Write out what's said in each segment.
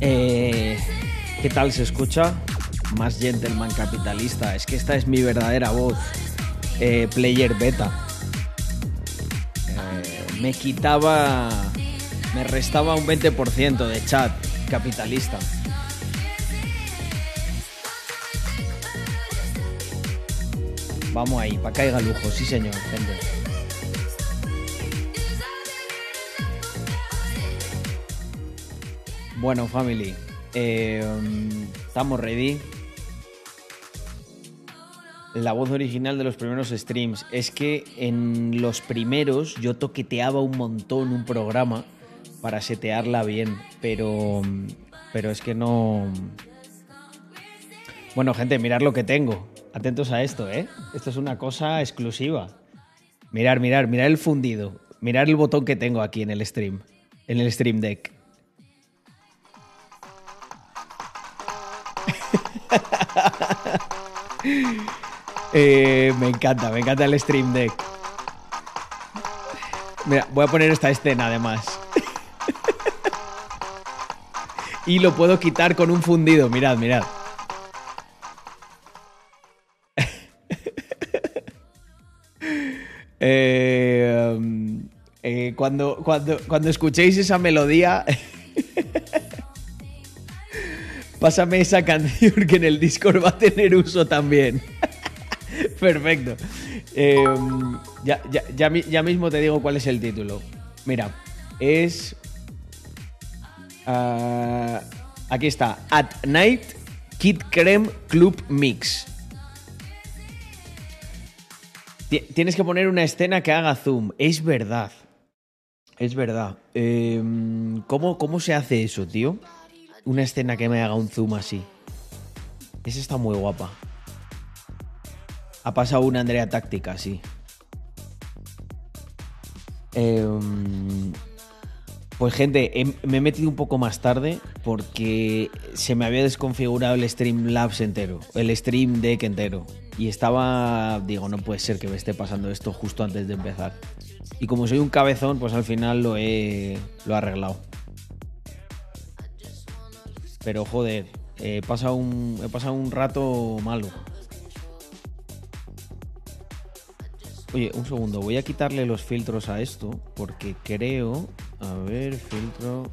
Eh, ¿Qué tal se escucha? Más gentleman capitalista. Es que esta es mi verdadera voz. Eh, player beta. Eh, me quitaba. Me restaba un 20% de chat capitalista. Vamos ahí, para caiga lujo, sí señor, gente. Bueno, family, eh, estamos ready. La voz original de los primeros streams. Es que en los primeros yo toqueteaba un montón un programa para setearla bien, pero, pero es que no... Bueno, gente, mirad lo que tengo. Atentos a esto, ¿eh? Esto es una cosa exclusiva. Mirar, mirar, mirar el fundido. Mirar el botón que tengo aquí en el stream. En el stream deck. Eh, me encanta, me encanta el stream deck. Mira, voy a poner esta escena además. y lo puedo quitar con un fundido, mirad, mirad. Eh, um, eh, cuando, cuando, cuando escuchéis esa melodía, pásame esa canción que en el Discord va a tener uso también. Perfecto. Eh, ya, ya, ya, ya, mismo te digo cuál es el título. Mira, es... Uh, aquí está. At Night Kid Creme Club Mix. Tienes que poner una escena que haga zoom. Es verdad. Es verdad. Eh, ¿cómo, ¿Cómo se hace eso, tío? Una escena que me haga un zoom así. Esa está muy guapa. Ha pasado una Andrea táctica, sí. Eh, pues gente, me he metido un poco más tarde porque se me había desconfigurado el Streamlabs entero, el Stream Deck entero. Y estaba, digo, no puede ser que me esté pasando esto justo antes de empezar. Y como soy un cabezón, pues al final lo he, lo he arreglado. Pero joder, he pasado un, he pasado un rato malo. Oye, un segundo, voy a quitarle los filtros a esto porque creo... A ver, filtro...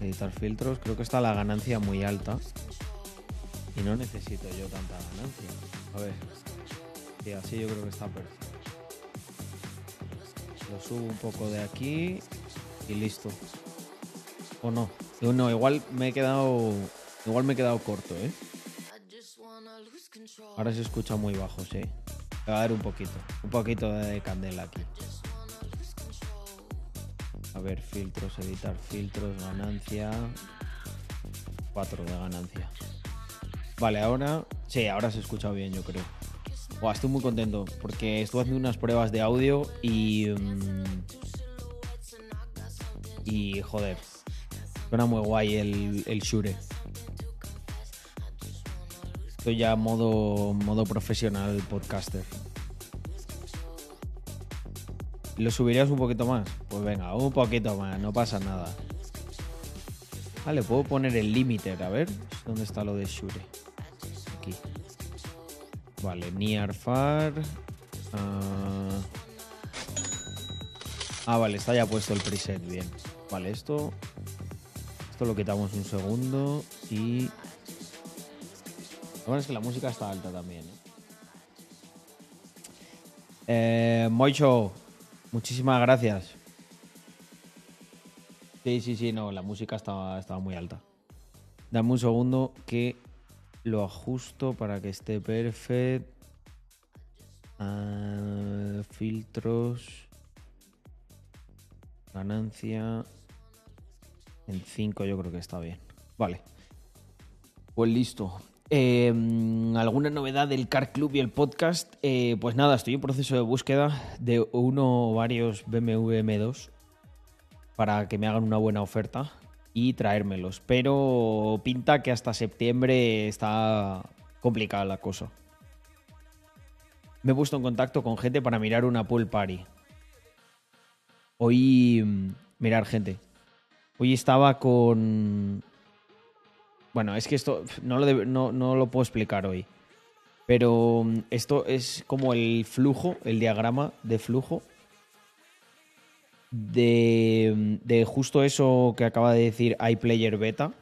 Editar filtros, creo que está la ganancia muy alta. Y no necesito yo tanta ganancia. A ver. Sí, así yo creo que está perfecto. Lo subo un poco de aquí y listo. O no. No, igual me he quedado... Igual me he quedado corto, ¿eh? Ahora se escucha muy bajo, sí. Va a dar un poquito, un poquito de candela aquí. A ver, filtros, editar filtros, ganancia. 4 de ganancia. Vale, ahora. Sí, ahora se escucha bien, yo creo. Buah, estoy muy contento porque estuve haciendo unas pruebas de audio y. Mm, y joder. Suena muy guay el, el Shure. Estoy ya modo, modo profesional podcaster. ¿Lo subirías un poquito más? Pues venga, un poquito más, no pasa nada. Vale, puedo poner el límite, a ver. ¿Dónde está lo de Shure? Aquí. Vale, near far. Ah. ah, vale, está ya puesto el preset, bien. Vale, esto. Esto lo quitamos un segundo y lo bueno es que la música está alta también. ¿eh? Moicho, muchísimas gracias. Sí, sí, sí, no, la música estaba, estaba muy alta. Dame un segundo que lo ajusto para que esté perfecto. Ah, filtros. Ganancia. En 5 yo creo que está bien. Vale. Pues listo. Em, ¿Alguna novedad del Car Club y el podcast? Eh, pues nada, estoy en proceso de búsqueda de uno o varios BMW M2 para que me hagan una buena oferta y traérmelos. Pero pinta que hasta septiembre está complicada la cosa. Me he puesto en contacto con gente para mirar una pool party. Hoy, mm, mirar gente. Hoy estaba con Bueno, es que esto no lo, no, no lo puedo explicar hoy. Pero mm, esto es como el flujo, el diagrama de flujo de, de justo eso que acaba de decir iPlayer Beta.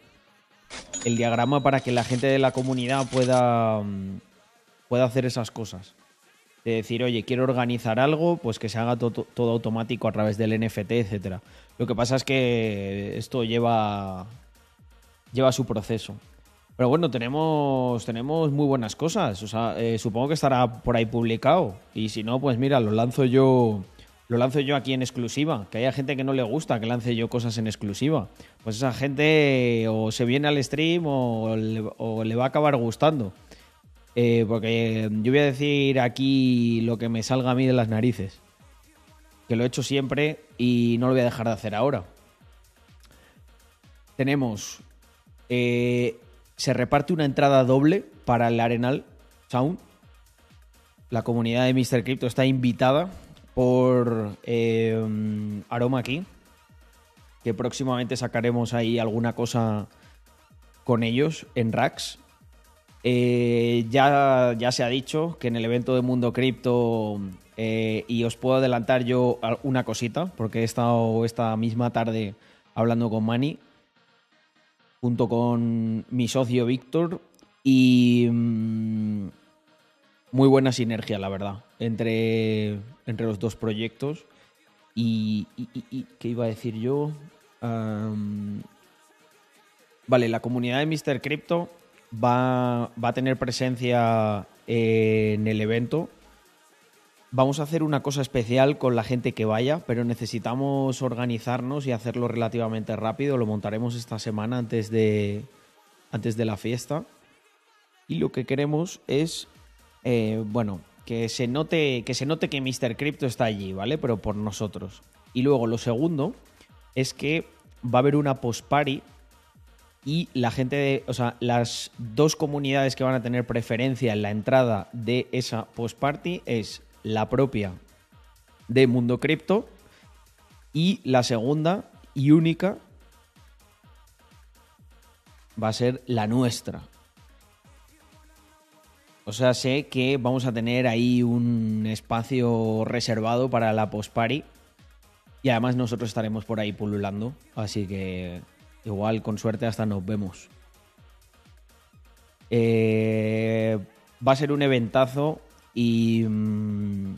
El diagrama para que la gente de la comunidad pueda, mm, pueda hacer esas cosas. De decir, oye, quiero organizar algo, pues que se haga to- todo automático a través del NFT, etcétera. Lo que pasa es que esto lleva, lleva su proceso. Pero bueno, tenemos, tenemos muy buenas cosas. O sea, eh, supongo que estará por ahí publicado. Y si no, pues mira, lo lanzo yo. Lo lanzo yo aquí en exclusiva. Que haya gente que no le gusta que lance yo cosas en exclusiva. Pues esa gente o se viene al stream o le, o le va a acabar gustando. Eh, porque yo voy a decir aquí lo que me salga a mí de las narices. Que lo he hecho siempre y no lo voy a dejar de hacer ahora. Tenemos eh, se reparte una entrada doble para el Arenal Sound. La comunidad de Mr. Crypto está invitada por eh, Aroma aquí. Que próximamente sacaremos ahí alguna cosa con ellos en Racks. Eh, ya, ya se ha dicho que en el evento de Mundo Cripto, eh, y os puedo adelantar yo una cosita, porque he estado esta misma tarde hablando con Manny, junto con mi socio Víctor y mm, muy buena sinergia, la verdad, entre, entre los dos proyectos. Y, ¿qué iba a decir yo? Vale, la comunidad de Mr. Crypto va, va a tener presencia en el evento. Vamos a hacer una cosa especial con la gente que vaya, pero necesitamos organizarnos y hacerlo relativamente rápido. Lo montaremos esta semana antes de, antes de la fiesta. Y lo que queremos es, eh, bueno, que se, note, que se note que Mr. Crypto está allí, ¿vale? Pero por nosotros. Y luego lo segundo es que va a haber una post-party y la gente, de, o sea, las dos comunidades que van a tener preferencia en la entrada de esa post-party es la propia de Mundo Cripto y la segunda y única va a ser la nuestra. O sea, sé que vamos a tener ahí un espacio reservado para la post-party y además nosotros estaremos por ahí pululando, así que igual con suerte hasta nos vemos. Eh, va a ser un eventazo y, mm,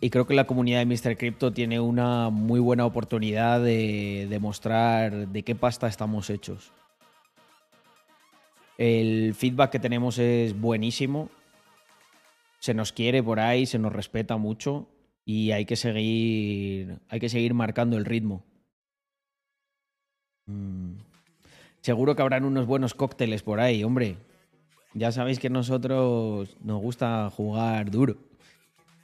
y creo que la comunidad de Mr. Crypto tiene una muy buena oportunidad de demostrar de qué pasta estamos hechos. El feedback que tenemos es buenísimo. Se nos quiere por ahí, se nos respeta mucho y hay que seguir, hay que seguir marcando el ritmo. Mm. Seguro que habrán unos buenos cócteles por ahí, hombre. Ya sabéis que nosotros nos gusta jugar duro.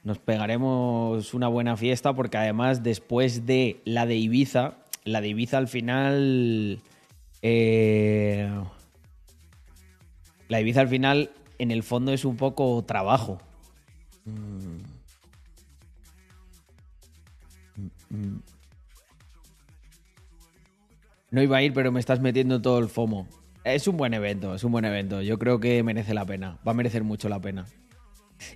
Nos pegaremos una buena fiesta porque además después de la de Ibiza, la de Ibiza al final... eh, la Ibiza al final en el fondo es un poco trabajo. Mm. Mm, mm. No iba a ir, pero me estás metiendo todo el FOMO. Es un buen evento, es un buen evento. Yo creo que merece la pena. Va a merecer mucho la pena.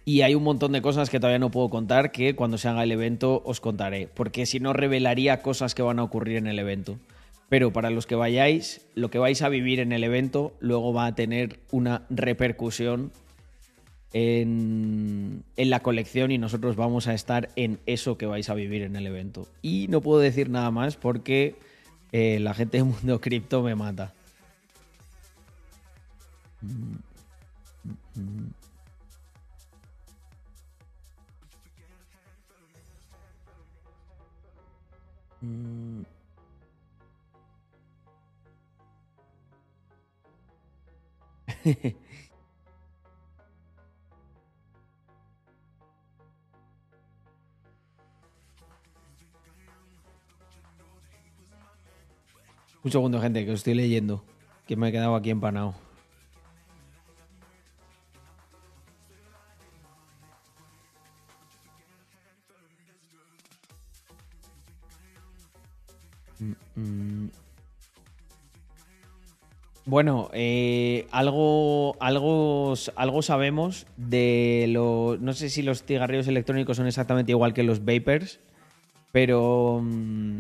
Y hay un montón de cosas que todavía no puedo contar que cuando se haga el evento os contaré. Porque si no, revelaría cosas que van a ocurrir en el evento. Pero para los que vayáis, lo que vais a vivir en el evento luego va a tener una repercusión en, la colección y nosotros vamos a estar en eso que vais a vivir en el evento. Y no puedo decir nada más porque eh, la gente de Mundo Cripto me mata. Un segundo, gente, que estoy leyendo. Que me he quedado aquí empanado. Mm. Bueno, eh, algo, algo, algo sabemos de los. No sé si los cigarrillos electrónicos son exactamente igual que los vapers, pero. mm,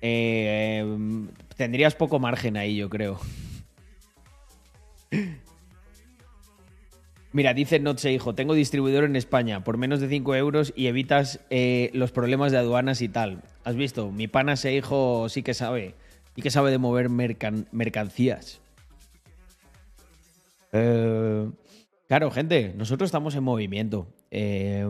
eh, tendrías poco margen ahí, yo creo. Mira, dice Notse Hijo, tengo distribuidor en España por menos de 5 euros y evitas eh, los problemas de aduanas y tal. ¿Has visto? Mi pana ese hijo sí que sabe. Sí que sabe de mover mercan- mercancías. Eh, claro, gente, nosotros estamos en movimiento. Eh,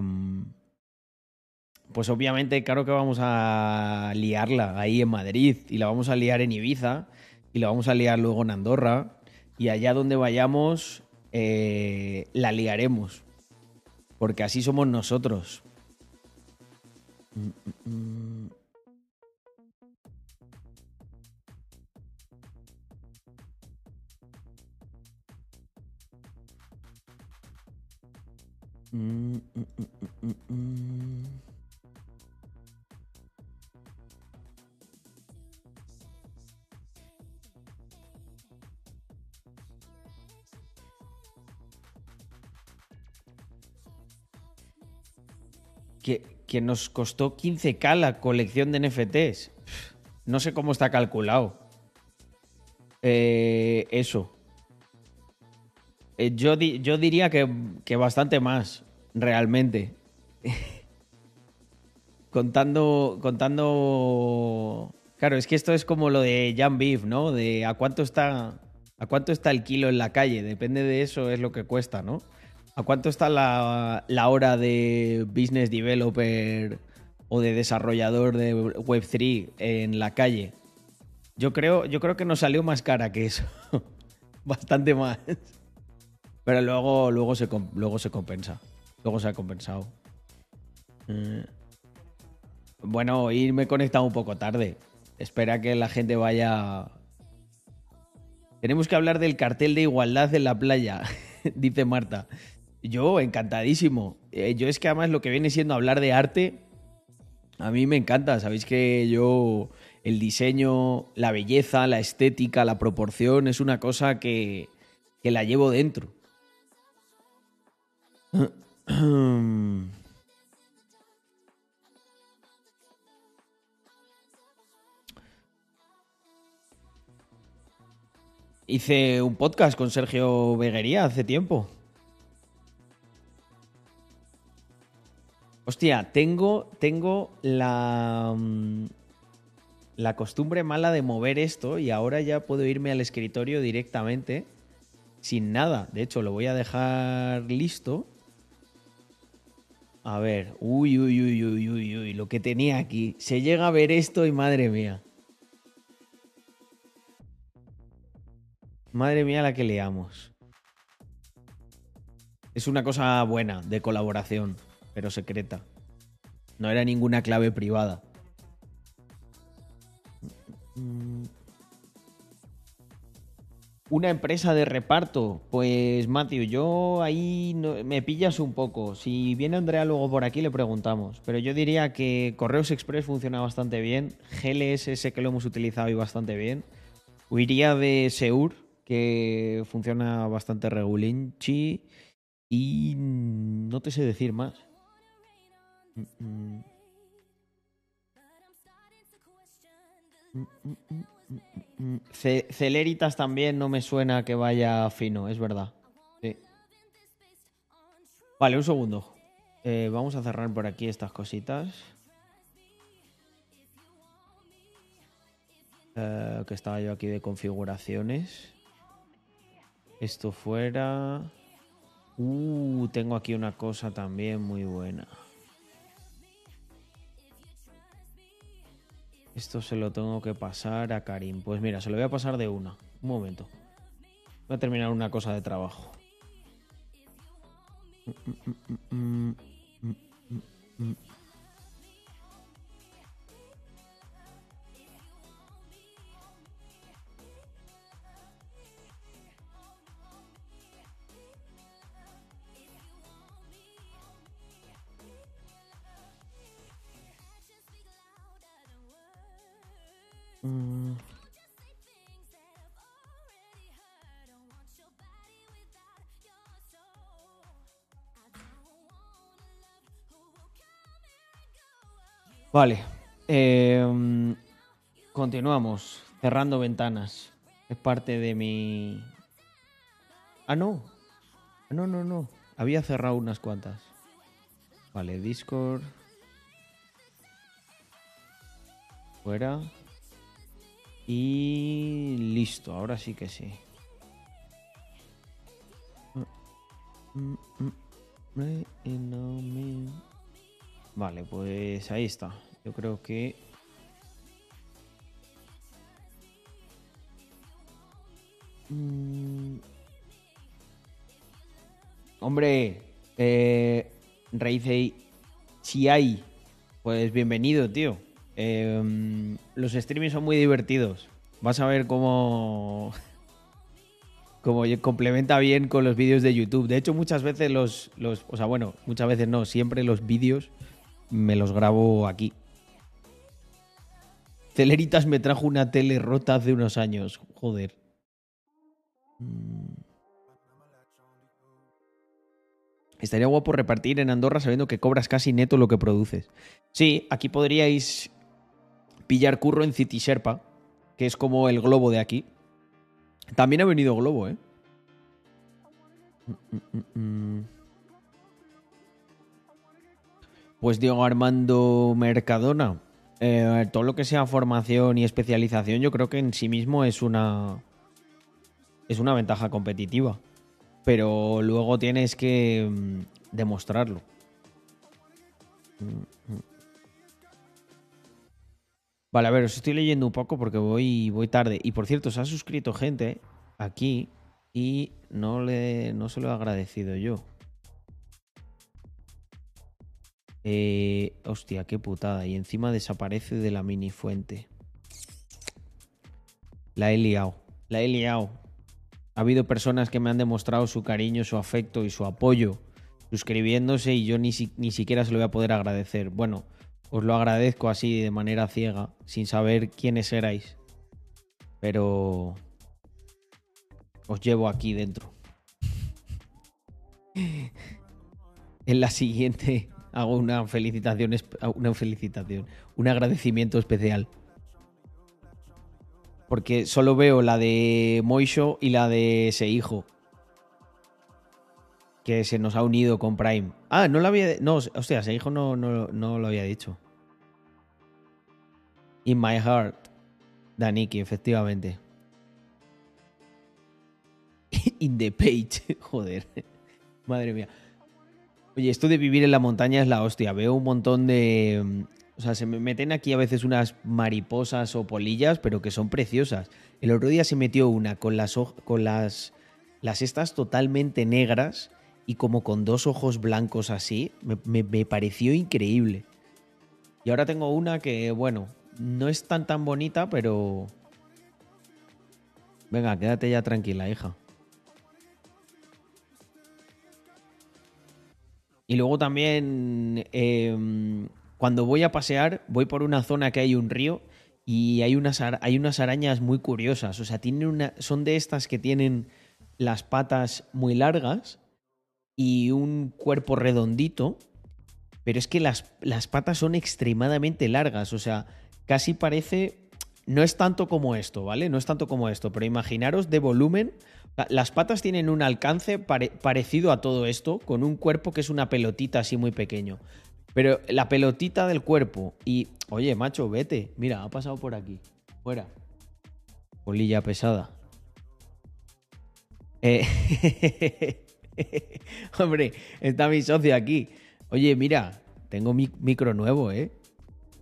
pues obviamente, claro que vamos a liarla ahí en Madrid y la vamos a liar en Ibiza y la vamos a liar luego en Andorra y allá donde vayamos eh, la liaremos. Porque así somos nosotros. Mm, mm, mm. Que, nos costó 15k la colección de NFTs. No sé cómo está calculado. Eh, eso. Eh, yo, yo diría que, que bastante más, realmente. contando, contando. Claro, es que esto es como lo de Jan Beef, ¿no? De a cuánto está. A cuánto está el kilo en la calle. Depende de eso, es lo que cuesta, ¿no? ¿A cuánto está la, hora de business developer o de desarrollador de Web3 en la calle? Yo creo, yo creo que nos salió más cara que eso. Bastante más. Pero luego, luego, se, luego se compensa. Luego se ha compensado. Eh, Bueno, hoy me he conectado un poco tarde. Espera que la gente vaya. Tenemos que hablar del cartel de igualdad en la playa, dice Marta. Yo, encantadísimo. Eh, yo es que además lo que viene siendo hablar de arte, a mí me encanta. Sabéis que yo el diseño, la belleza, la estética, la proporción es una cosa que, que la llevo dentro. Hice un podcast con Sergio Beguería hace tiempo. Hostia, tengo, tengo la, mm, la costumbre mala de mover esto y ahora ya puedo irme al escritorio directamente sin nada. De hecho, lo voy a dejar listo. A ver, uy, uy, uy, uy, uy, uy, lo que tenía aquí. Se llega a ver esto y madre mía. Madre mía la que leamos. Es una cosa buena de colaboración, pero secreta. No era ninguna clave privada. Una empresa de reparto. Pues, Matthew, yo ahí me pillas un poco. Si viene Andrea luego por aquí, le preguntamos. Pero yo diría que Correos Express funciona bastante bien. GLS sé que lo hemos utilizado y bastante bien. Huiría de Seur, que funciona bastante regulinchi. Y no te sé decir más. Ce- Celeritas también no me suena que vaya fino, es verdad. Vale, un segundo. Eh, vamos a cerrar por aquí estas cositas. Eh, que estaba yo aquí de configuraciones. Esto fuera. Uh, tengo aquí una cosa también muy buena. Esto se lo tengo que pasar a Karim. Pues mira, se lo voy a pasar de una. Un momento. Voy a terminar una cosa de trabajo. Mm. Mm. Vale. Em, continuamos. Cerrando ventanas. Es parte de mi. Ah, no. Ah, no, no, no. Había cerrado unas cuantas. Vale, Discord. Fuera. Y listo, ahora sí que sí. Vale, pues ahí está. Yo creo que... Mm. Hombre, eh, si hay, pues bienvenido, tío. Em, los streamings son muy divertidos. Vas a ver cómo, cómo complementa bien con los vídeos de YouTube. De hecho, muchas veces los, los, o sea, bueno, muchas veces no, siempre los vídeos me los grabo aquí. Celeritas me trajo una tele rota hace unos años. Joder. Mm. Estaría guapo repartir en Andorra sabiendo que cobras casi neto lo que produces. Sí, aquí podríais pillar curro en City Sherpa, que es como el globo de aquí. También ha venido globo, ¿eh? Pues Diego Armando Mercadona. Eh, todo lo que sea formación y especialización, yo creo que en sí mismo es una. Es una ventaja competitiva pero luego tienes que mm, demostrarlo. Vale, a ver, os estoy leyendo un poco porque voy, voy tarde. Y por cierto, se ha suscrito gente aquí y no, le, no se lo he agradecido yo. Eh, hostia, qué putada. Y encima desaparece de la mini fuente. La he liado. La he liado. Ha habido personas que me han demostrado su cariño, su afecto y su apoyo suscribiéndose y yo ni, ni siquiera se lo voy a poder agradecer. Bueno, os lo agradezco así de manera ciega, sin saber quiénes erais. Pero os llevo aquí dentro. en la siguiente hago una felicitación, una felicitación, un agradecimiento especial porque solo veo la de Moisho y la de ese hijo. Que se nos ha unido con Prime. Ah, no lo había. No, hostia, ese hijo no, no, no lo había dicho. In my heart. Daniki, efectivamente. In the page. Joder. Madre mía. Oye, esto de vivir en la montaña es la hostia. Veo un montón de, o sea, se me meten aquí a veces unas mariposas o polillas, pero que son preciosas. El otro día se metió una con las, con las, las estas totalmente negras y como con dos ojos blancos así. Me, me, pareció increíble. Y ahora tengo una que, bueno, no es tan tan bonita, pero... Venga, quédate ya tranquila, hija. Y luego también em, cuando voy a pasear, voy por una zona que hay un río y hay unas, hay unas arañas muy curiosas. O sea, tienen una, son de estas que tienen las patas muy largas y un cuerpo redondito, pero es que las, las patas son extremadamente largas. O sea, casi parece... No es tanto como esto, ¿vale? No es tanto como esto, pero imaginaros de volumen. Las patas tienen un alcance parecido a todo esto, con un cuerpo que es una pelotita así muy pequeño. Pero la pelotita del cuerpo y, oye, macho, vete. Mira, ha pasado por aquí. Fuera. Polilla pesada. Eh, hombre, está mi socio aquí. Oye, mira, tengo mi micro nuevo, ¿eh?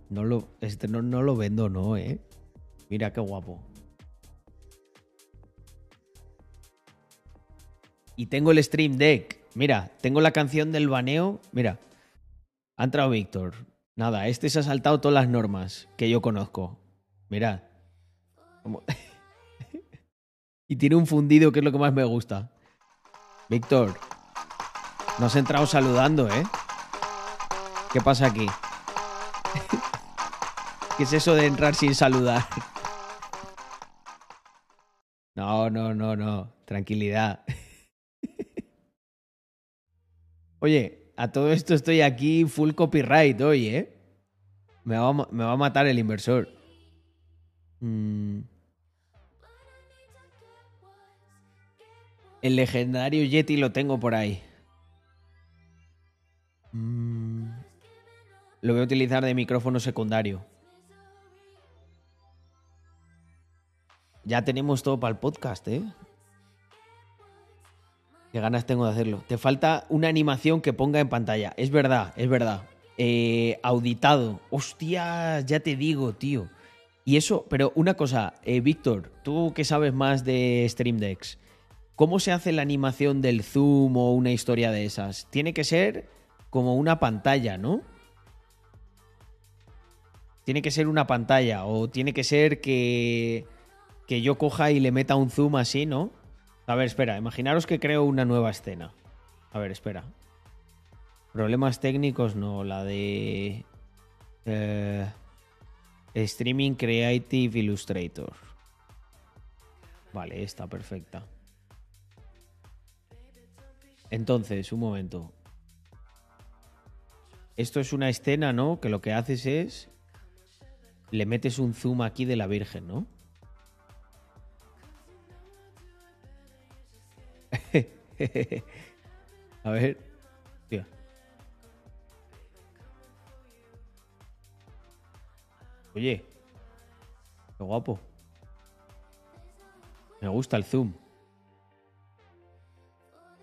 No lo, este no, no lo vendo, no, ¿eh? Mira qué guapo. Y tengo el Stream Deck. Mira, tengo la canción del baneo. Mira. Ha entrado Víctor. Nada, este se ha saltado todas las normas que yo conozco. Mirad. y tiene un fundido que es lo que más me gusta. Víctor, no has entrado saludando, ¿eh? ¿Qué pasa aquí? ¿Qué es eso de entrar sin saludar? No, no, no, no. Tranquilidad. Oye, a todo esto estoy aquí full copyright hoy, ¿eh? Me va, a, me va a matar el inversor. Mm. El legendario Yeti lo tengo por ahí. Mm. Lo voy a utilizar de micrófono secundario. Ya tenemos todo para el podcast, ¿eh? Qué ganas tengo de hacerlo. Te falta una animación que ponga en pantalla. Es verdad, es verdad. Eh, auditado. Hostia, ya te digo, tío. Y eso, pero una cosa, eh, Víctor, tú que sabes más de Stream Decks, ¿cómo se hace la animación del zoom o una historia de esas? Tiene que ser como una pantalla, ¿no? Tiene que ser una pantalla o tiene que ser que, que yo coja y le meta un zoom así, ¿no? A ver, espera, imaginaros que creo una nueva escena. A ver, espera. Problemas técnicos, no, la de... Eh, streaming Creative Illustrator. Vale, está perfecta. Entonces, un momento. Esto es una escena, ¿no? Que lo que haces es... Le metes un zoom aquí de la Virgen, ¿no? A ver. Oye. Qué guapo. Me gusta el zoom.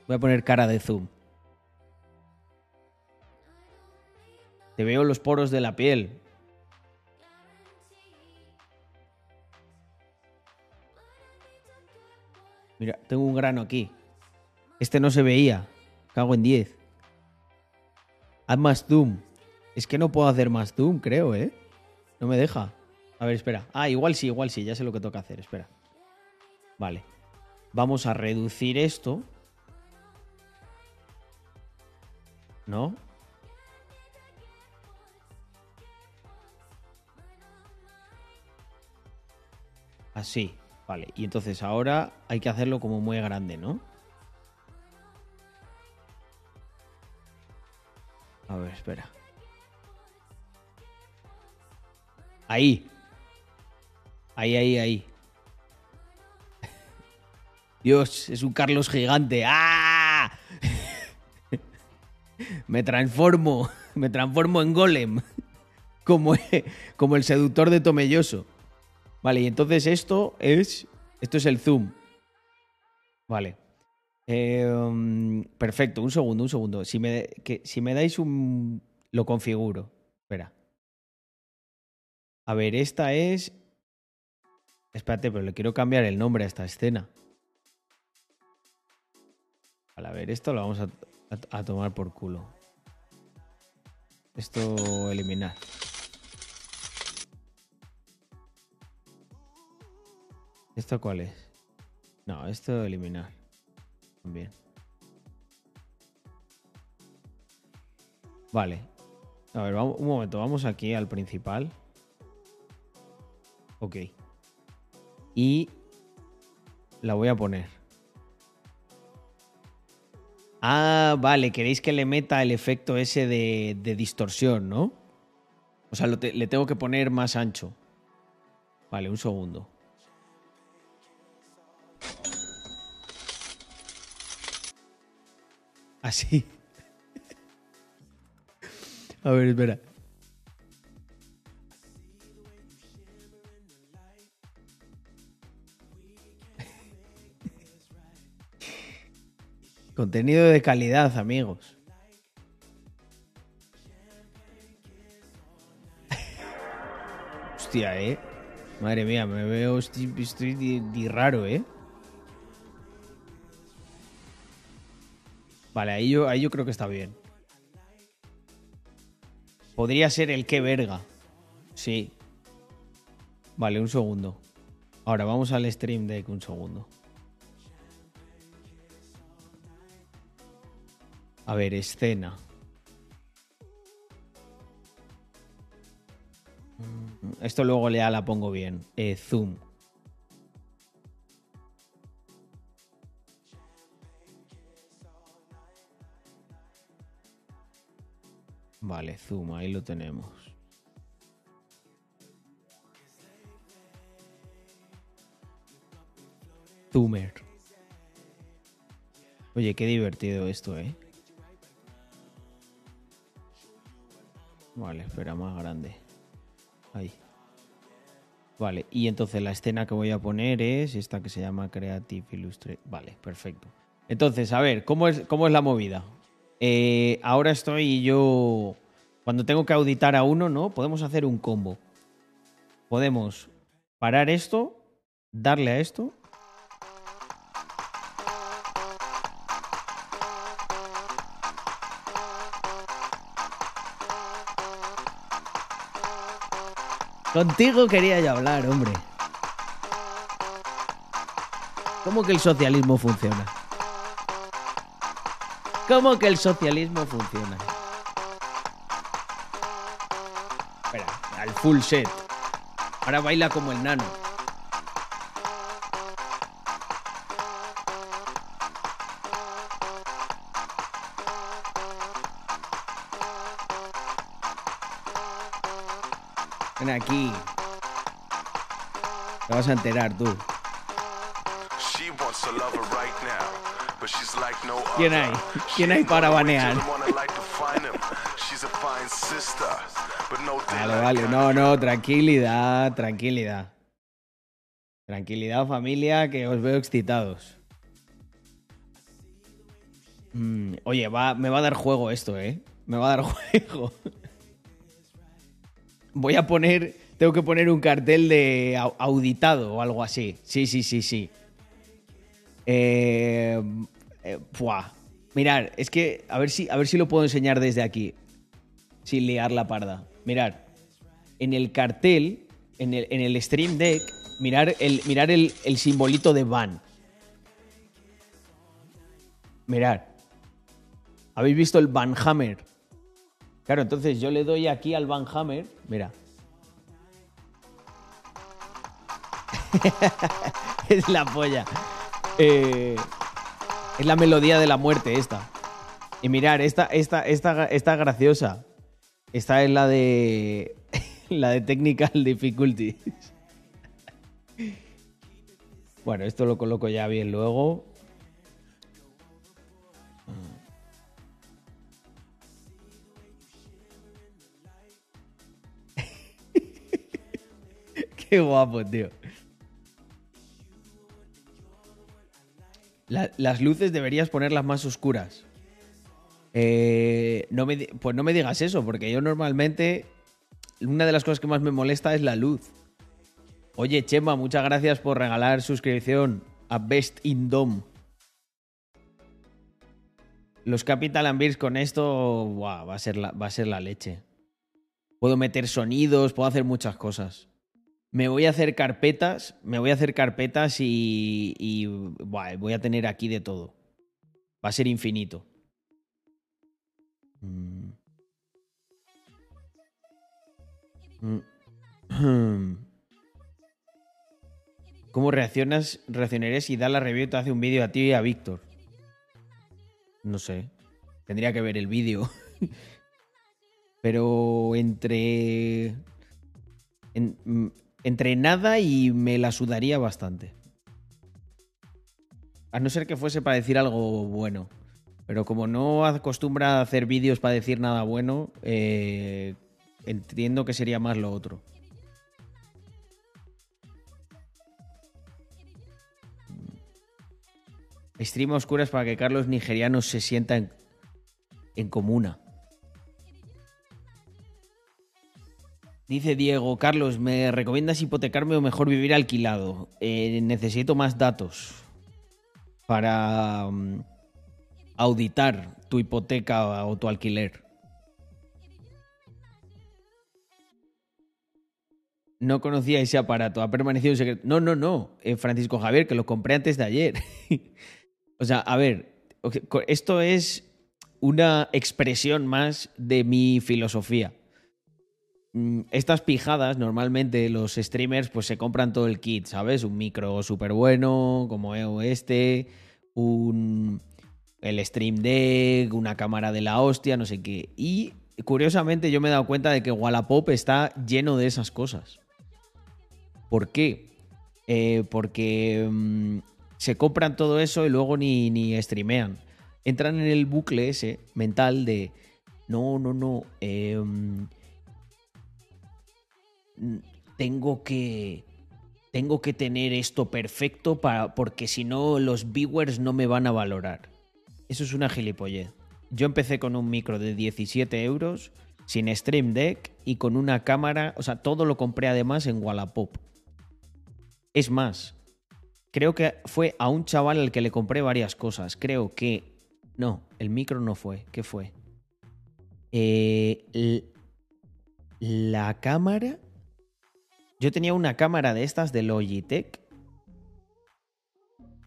Voy a poner cara de zoom. Te veo los poros de la piel. Mira, tengo un grano aquí. Este no se veía. Cago en 10. Haz más zoom. Es que no puedo hacer más zoom, creo, ¿eh? No me deja. A ver, espera. Ah, igual sí, igual sí. Ya sé lo que toca hacer. Espera. Vale. Vamos a reducir esto. ¿No? Así. Vale. Y entonces ahora hay que hacerlo como muy grande, ¿no? A ver, espera. Ahí. Ahí, ahí, ahí. Dios, es un Carlos gigante. ¡Ah! Me transformo. Me transformo en golem. Como, como el seductor de Tomelloso. Vale, y entonces esto es. Esto es el zoom. Vale. Em, perfecto, un segundo, un segundo. Si me, si me dais un... Lo configuro. Espera. A ver, esta es... Espérate, pero le quiero cambiar el nombre a esta escena. Vale, a ver, esto lo vamos a, a tomar por culo. Esto eliminar. ¿Esto cuál es? No, esto eliminar. Bien. Vale. A ver, vamos, un momento. Vamos aquí al principal. Ok. Y la voy a poner. Ah, vale. Queréis que le meta el efecto ese de, de distorsión, ¿no? O sea, le tengo que poner más ancho. Vale, un segundo. Así. A ver, espera. Contenido de calidad, amigos. Hostia, eh. Madre mía, me veo. Estoy, estoy raro, eh. Vale, ahí yo, ahí yo creo que está bien. Podría ser el que verga. Sí. Vale, un segundo. Ahora vamos al stream deck un segundo. A ver, escena. Mm, esto luego ya la pongo bien. Eh, zoom. Vale, zoom, ahí lo tenemos. Zoomer. Oye, qué divertido esto, ¿eh? Vale, espera, más grande. Ahí. Vale, y entonces la escena que voy a poner es esta que se llama Creative Illustrator. Vale, perfecto. Entonces, a ver, ¿cómo es, cómo es la movida? Eh, ahora estoy yo. Cuando tengo que auditar a uno, ¿no? Podemos hacer un combo. Podemos parar esto, darle a esto. Contigo quería yo hablar, hombre. ¿Cómo que el socialismo funciona? ¿Cómo que el socialismo funciona? Espera, al full set. Ahora baila como el nano. Aquí. Te vas a enterar tú. ¿Quién hay? ¿Quién hay para banear? Vale, vale. No, no, tranquilidad, tranquilidad. Tranquilidad, familia, que os veo excitados. Mm, oye, va, me va a dar juego esto, ¿eh? Me va a dar juego. Voy a poner. Tengo que poner un cartel de au- auditado o algo así. Sí, sí, sí, sí. Eh, eh. Mirad, es que a ver, si, a ver si lo puedo enseñar desde aquí. Sin liar la parda. Mirar. En el cartel, en el, en el Stream Deck, mirar el, mirar el, el simbolito de van. Mirar. ¿Habéis visto el Van Hammer? Claro, entonces yo le doy aquí al Van Hammer. Mira. es la polla. Eh, es la melodía de la muerte esta. Y mirar, esta, esta, esta, esta graciosa. Esta es la de. la de Technical Difficulties. Bueno, esto lo coloco ya bien luego. Qué guapo, tío. La- las luces deberías ponerlas más oscuras. Eh, no me, pues no me digas eso, porque yo normalmente una de las cosas que más me molesta es la luz. Oye, Chema, muchas gracias por regalar suscripción a Best in Dom. Los Capital and Beers con esto va, a ser la, va a ser la leche. Puedo meter sonidos, puedo hacer muchas cosas. Me voy a hacer carpetas, me voy a hacer carpetas y, y voy a tener aquí de todo. Va a ser infinito. Mm. ¿Cómo reaccionas, reaccionarías si da la review te hace un vídeo a ti y a Víctor? No sé. Tendría que ver el vídeo. Pero entre. en- entre nada y me la sudaría bastante. A no ser que fuese para decir algo bueno. Pero como no acostumbra a hacer vídeos para decir nada bueno, eh, entiendo que sería más lo otro. Stream a oscuras para que Carlos Nigeriano se sienta en, en comuna. Dice Diego, Carlos, ¿me recomiendas hipotecarme o mejor vivir alquilado? Eh, necesito más datos para mm, auditar tu hipoteca o tu alquiler. No conocía ese aparato, ha permanecido en secreto. No, no, no, eh, Francisco Javier, que lo compré antes de ayer. o sea, a ver, esto es una expresión más de mi filosofía. Mm, Estas pijadas, normalmente los streamers pues se compran todo el kit, ¿sabes? Un micro súper bueno, como este, un, el Stream Deck, una cámara de la hostia, no sé qué. Y curiosamente yo me he dado cuenta de que Wallapop está lleno de esas cosas. ¿Por qué? Eh, porque mm, se compran todo eso y luego ni, ni streamean. Entran en el bucle ese mental de, no, no, no, em, tengo que tengo que tener esto perfecto para, porque si no los viewers no me van a valorar. Eso es una gilipollez. Yo empecé con un micro de 17 euros, sin Stream Deck y con una cámara, o sea, todo lo compré además en Wallapop. Es más, creo que fue a un chaval al que le compré varias cosas. Creo que... No, el micro no fue. ¿Qué fue? Eh, la cámara yo tenía una cámara de estas de Logitech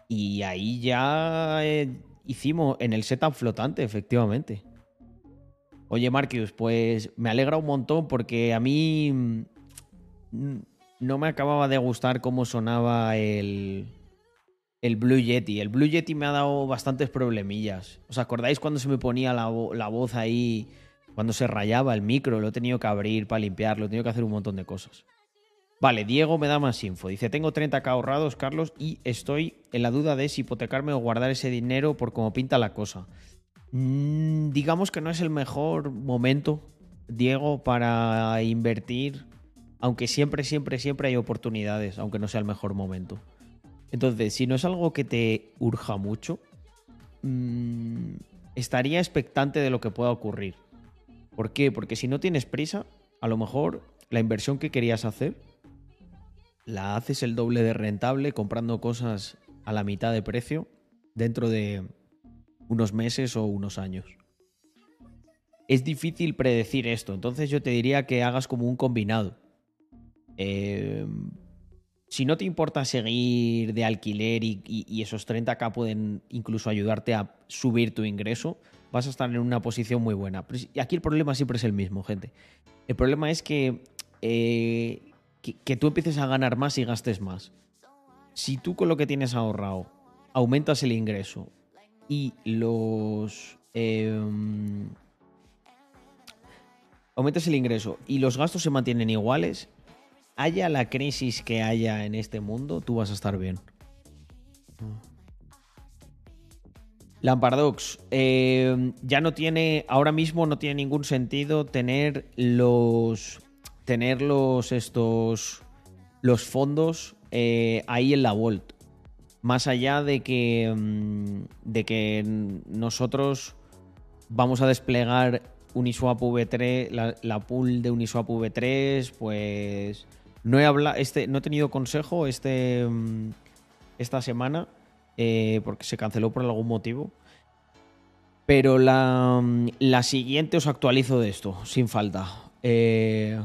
y ahí ya eh, hicimos en el setup flotante, efectivamente. Oye, Marcus, pues me alegra un montón porque a mí mm, no me acababa de gustar cómo sonaba el, el Blue Yeti. El Blue Yeti me ha dado bastantes problemillas. ¿Os acordáis cuando se me ponía la, la voz ahí, cuando se rayaba el micro? Lo he tenido que abrir para limpiarlo, he tenido que hacer un montón de cosas. Vale, Diego me da más info. Dice, tengo 30k ahorrados, Carlos, y estoy en la duda de si hipotecarme o guardar ese dinero por cómo pinta la cosa. Mm, digamos que no es el mejor momento, Diego, para invertir, aunque siempre, siempre, siempre hay oportunidades, aunque no sea el mejor momento. Entonces, si no es algo que te urja mucho, mm, estaría expectante de lo que pueda ocurrir. ¿Por qué? Porque si no tienes prisa, a lo mejor la inversión que querías hacer la haces el doble de rentable comprando cosas a la mitad de precio dentro de unos meses o unos años. Es difícil predecir esto, entonces yo te diría que hagas como un combinado. Em, si no te importa seguir de alquiler y, esos 30k pueden incluso ayudarte a subir tu ingreso, vas a estar en una posición muy buena. y aquí el problema siempre es el mismo, gente. El problema es que eh, que, tú empieces a ganar más y gastes más. Si tú con lo que tienes ahorrado aumentas el ingreso y los... Em, aumentas el ingreso y los gastos se mantienen iguales, haya la crisis que haya en este mundo, tú vas a estar bien. Lampardox, em, ya no tiene, ahora mismo no tiene ningún sentido tener los tener los, estos, los fondos eh, ahí en la Vault. Más allá de que, mm, de que nosotros vamos a desplegar Uniswap V3, la, pool de Uniswap V3, pues no he hablado, este, no he tenido consejo este, mm, esta semana eh, porque se canceló por algún motivo. Pero la, mm, la siguiente os actualizo de esto, sin falta. Eh,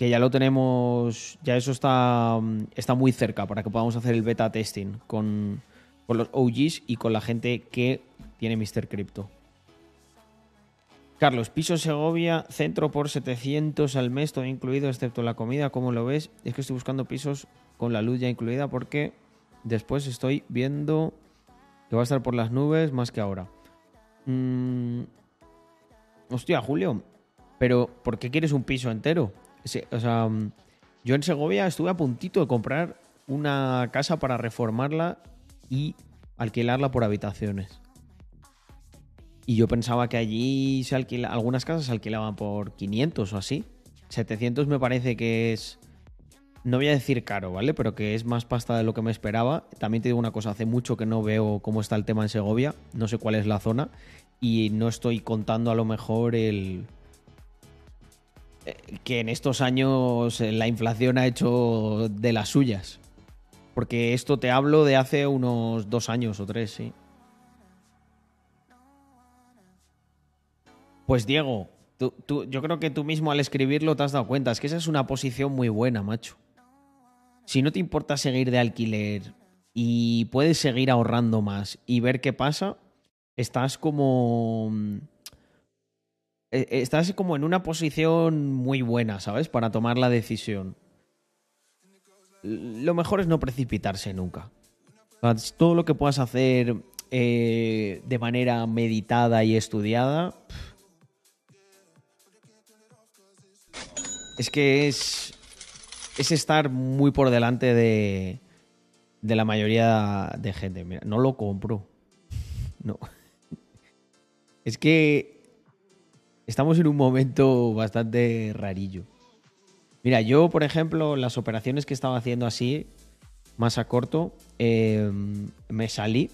que ya lo tenemos, ya eso está, está muy cerca para que podamos hacer el beta testing con, los OGs y con la gente que tiene Mr. Crypto. Carlos, piso Segovia, centro por 700 al mes, todo incluido, excepto la comida, ¿cómo lo ves? Es que estoy buscando pisos con la luz ya incluida porque después estoy viendo que va a estar por las nubes más que ahora. Mm, hostia, Julio, pero ¿por qué quieres un piso entero? O sea, mm, yo en Segovia estuve a puntito de comprar una casa para reformarla y alquilarla por habitaciones. Y yo pensaba que allí se alquila, algunas casas se alquilaban por 500 o así. 700 me parece que es, no voy a decir caro, ¿vale? Pero que es más pasta de lo que me esperaba. También te digo una cosa, hace mucho que no veo cómo está el tema en Segovia, no sé cuál es la zona y no estoy contando a lo mejor el, que en estos años eh, la inflación ha hecho de las suyas. Porque esto te hablo de hace unos dos años o tres, sí. Pues Diego, yo creo que tú mismo al escribirlo te has dado cuenta. Es que esa es una posición muy buena, macho. Si no te importa seguir de alquiler y puedes seguir ahorrando más y ver qué pasa, estás como eh, estás como en una posición muy buena, ¿sabes? Para tomar la decisión. Lo mejor es no precipitarse nunca. Todo lo que puedas hacer eh, de manera meditada y estudiada. Es que es. Es estar muy por delante de. de la mayoría de gente. Mira, no lo compro. No. Es que estamos en un momento bastante rarillo. Mira, yo, por ejemplo, las operaciones que estaba haciendo así, más a corto, eh, me salí.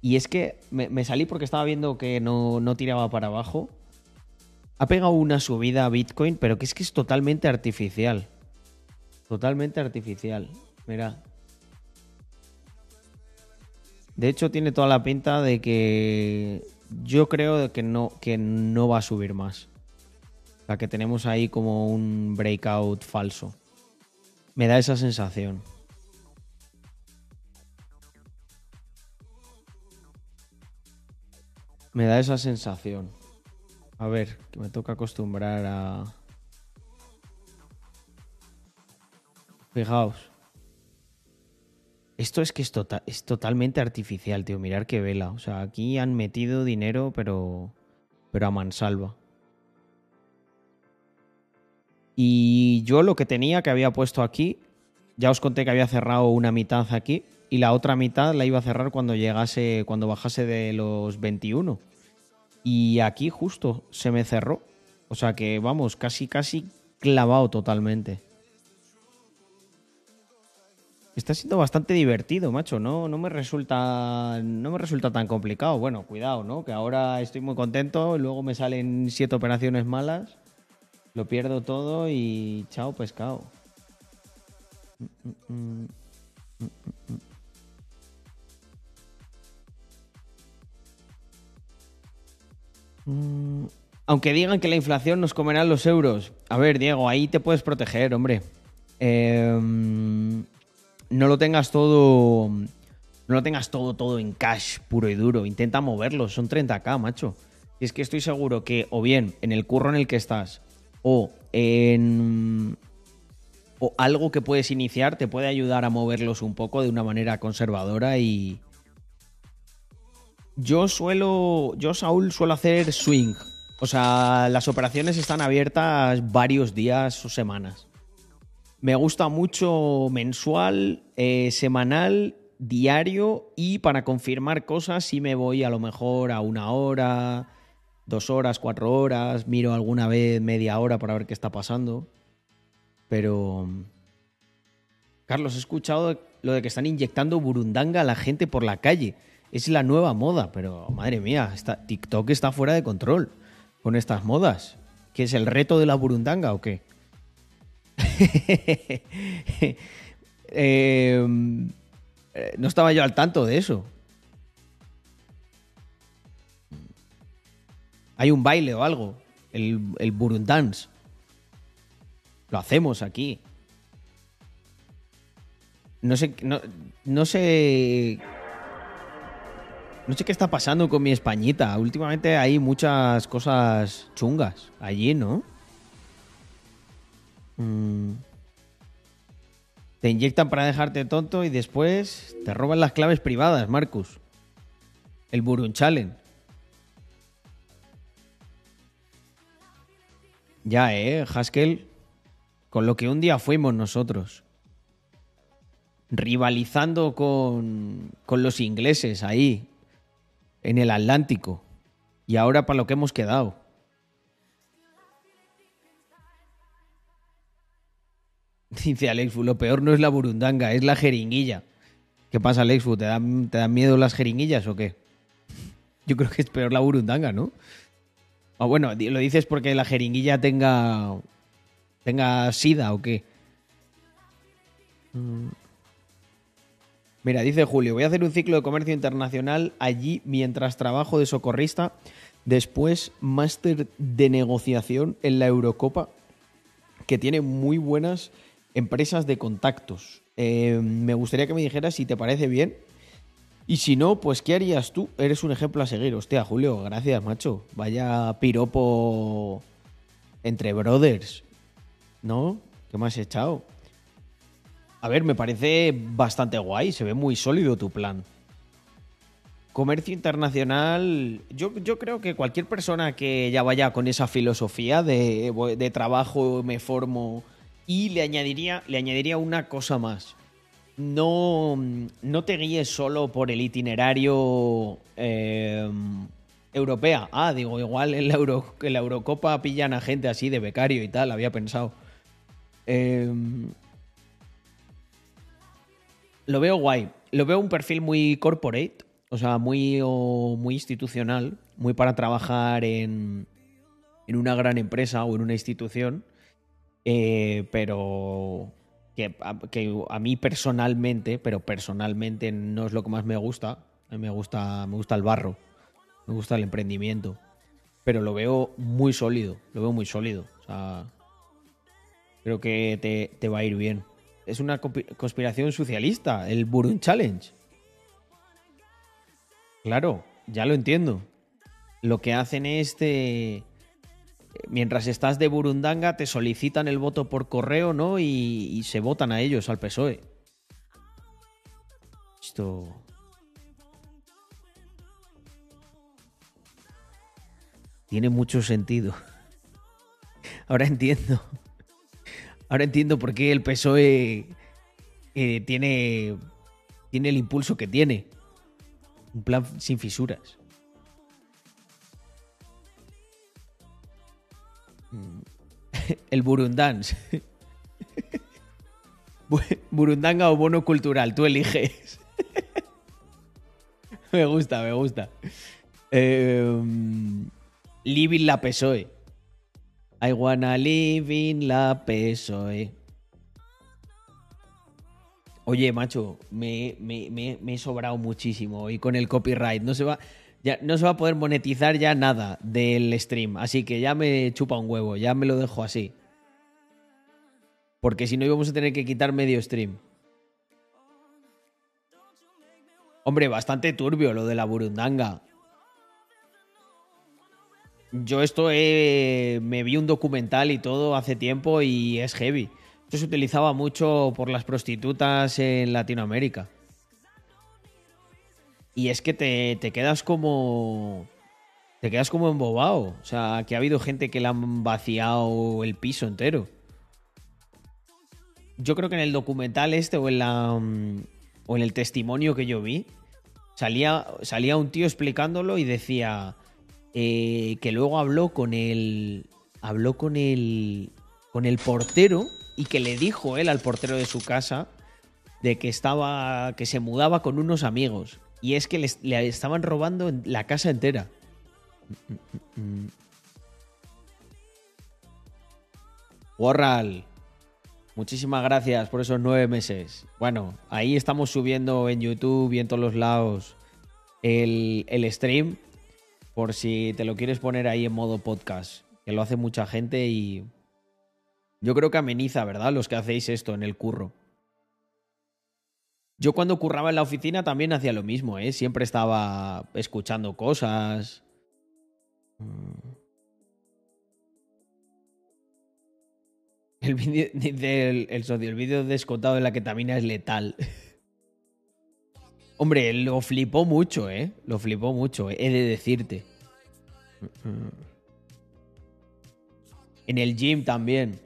Y es que me, me salí porque estaba viendo que no, no tiraba para abajo. Ha pegado una subida a Bitcoin, pero que es que es totalmente artificial. Totalmente artificial. Mira. De hecho, tiene toda la pinta de que yo creo que no, que no va a subir más. O sea, que tenemos ahí como un breakout falso. Me da esa sensación. Me da esa sensación. A ver, que me toca acostumbrar a... Fijaos. Esto es que es, tota- es totalmente artificial, tío. Mirar qué vela. O sea, aquí han metido dinero, pero. Pero a mansalva. Y yo lo que tenía que había puesto aquí. Ya os conté que había cerrado una mitad aquí. Y la otra mitad la iba a cerrar cuando llegase. Cuando bajase de los 21. Y aquí justo se me cerró. O sea que, vamos, casi, casi clavado totalmente. Está siendo bastante divertido, macho. No, no me resulta. No me resulta tan complicado. Bueno, cuidado, ¿no? Que ahora estoy muy contento. Luego me salen siete operaciones malas. Lo pierdo todo y. Chao, pescado. Aunque digan que la inflación nos comerá los euros. A ver, Diego, ahí te puedes proteger, hombre. Em, no lo tengas todo. No lo tengas todo, todo en cash puro y duro. Intenta moverlo. Son 30k, macho. Y es que estoy seguro que, o bien en el curro en el que estás, o en. O algo que puedes iniciar te puede ayudar a moverlos un poco de una manera conservadora y. Yo suelo. Yo, Saúl, suelo hacer swing. O sea, las operaciones están abiertas varios días o semanas. Me gusta mucho mensual, eh, semanal, diario y para confirmar cosas sí me voy a lo mejor a una hora, dos horas, cuatro horas, miro alguna vez media hora para ver qué está pasando. Pero... Carlos, he escuchado lo de que están inyectando burundanga a la gente por la calle. Es la nueva moda, pero madre mía, está, TikTok está fuera de control con estas modas. ¿Qué es el reto de la burundanga o qué? Eh, eh, no estaba yo al tanto de eso. Hay un baile o algo. El, Burundance. Lo hacemos aquí. No sé. No sé. No sé qué está pasando con mi Españita. Últimamente hay muchas cosas chungas allí, ¿no? Mm. Te inyectan para dejarte tonto y después te roban las claves privadas, Marcus. El Burunchalen. Ya, eh, Haskell. Con lo que un día fuimos nosotros. Rivalizando con, con los ingleses ahí. En el Atlántico. Y ahora para lo que hemos quedado. Dice Alexfu, lo peor no es la burundanga, es la jeringuilla. ¿Qué pasa, Alexfu? ¿Te dan, ¿Te dan miedo las jeringuillas o qué? Yo creo que es peor la burundanga, ¿no? O bueno, di- lo dices porque la jeringuilla tenga. tenga sida o qué. Mm. Mira, dice Julio, voy a hacer un ciclo de comercio internacional allí mientras trabajo de socorrista. Después, máster de negociación en la Eurocopa, que tiene muy buenas empresas de contactos. Eh, me gustaría que me dijeras si te parece bien. Y si no, pues ¿qué harías tú? Eres un ejemplo a seguir. Hostia, Julio, gracias, macho. Vaya piropo entre brothers. ¿No? ¿Qué me has echado? A ver, me parece bastante guay. Se ve muy sólido tu plan. Comercio internacional. Yo, yo creo que cualquier persona que ya vaya con esa filosofía de, de trabajo, me formo. Y le añadiría, le añadiría una cosa más. no, no te guíes solo por el itinerario eh, europea. Ah, digo, igual en la, Euro- en la Eurocopa pillan a gente así de becario y tal, había pensado. Eh, lo veo guay. Lo veo un perfil muy corporate, o sea, muy, muy institucional, muy para trabajar en, en una gran empresa o en una institución, eh, pero que a, mí personalmente, pero personalmente no es lo que más me gusta. A mí me gusta, me gusta el barro, me gusta el emprendimiento, pero lo veo muy sólido, lo veo muy sólido. O sea, creo que te, te va a ir bien. Es una conspiración socialista, el Burun Challenge. Claro, ya lo entiendo. Lo que hacen es te- mientras estás de Burundanga te solicitan el voto por correo, ¿no? Y, se votan a ellos, al PSOE. Esto. Tiene mucho sentido. Ahora entiendo. Ahora entiendo por qué el PSOE eh, tiene, tiene el impulso que tiene. Un plan sin fisuras. El Burundans. Bu- Burundanga o bono cultural, tú eliges. me gusta, me gusta. Eh, living la PSOE. I wanna live in la PSOE. Oye, macho, me, me- me- me he sobrado muchísimo hoy con el copyright. No se va, ya, no se va a poder monetizar ya nada del stream. Así que ya me chupa un huevo, ya me lo dejo así. Porque si no íbamos a tener que quitar medio stream. Hombre, bastante turbio lo de la burundanga. Yo esto he- me vi un documental y todo hace tiempo y es heavy. Esto se utilizaba mucho por las prostitutas en Latinoamérica. Y es que te, te quedas como... Te quedas como embobado. O sea, que ha habido gente que le han vaciado el piso entero. Yo creo que en el documental este o en la... mm, O en el testimonio que yo vi, salía, salía un tío explicándolo y decía eh, que luego habló con el. Habló con el. con el portero y que le dijo él al portero de su casa de que estaba. que se mudaba con unos amigos. Y es que les- le estaban robando la casa entera. Warral. Muchísimas gracias por esos nueve meses. Bueno, ahí estamos subiendo en YouTube y en todos los lados el, el stream. Por si te lo quieres poner ahí en modo podcast. Que lo hace mucha gente y. Yo creo que ameniza, ¿verdad? Los que hacéis esto en el curro. Yo cuando curraba en la oficina también hacía lo mismo, ¿eh? Siempre estaba escuchando cosas. El vídeo el, el socio, el vídeo descontado de la ketamina es letal. Hombre, lo flipó mucho, ¿eh? Lo flipó mucho, he de decirte. En el gym también.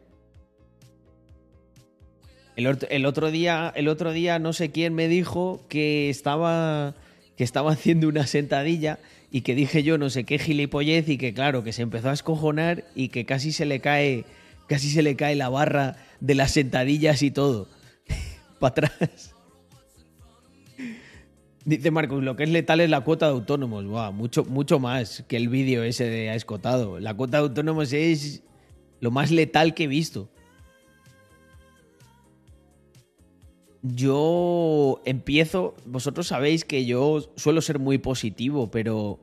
El, ot- el otro día, el otro día no sé quién me dijo que estaba que estaba haciendo una sentadilla y que dije yo no sé qué gilipollez y que claro, que se empezó a escojonar y que casi se le cae casi se le cae la barra de las sentadillas y todo. Para atrás. Dice Marcos, lo que es letal es la cuota de autónomos. Buah, mucho, mucho más que el vídeo ese de escotado. La cuota de autónomos es lo más letal que he visto. Yo empiezo, vosotros sabéis que yo suelo ser muy positivo, pero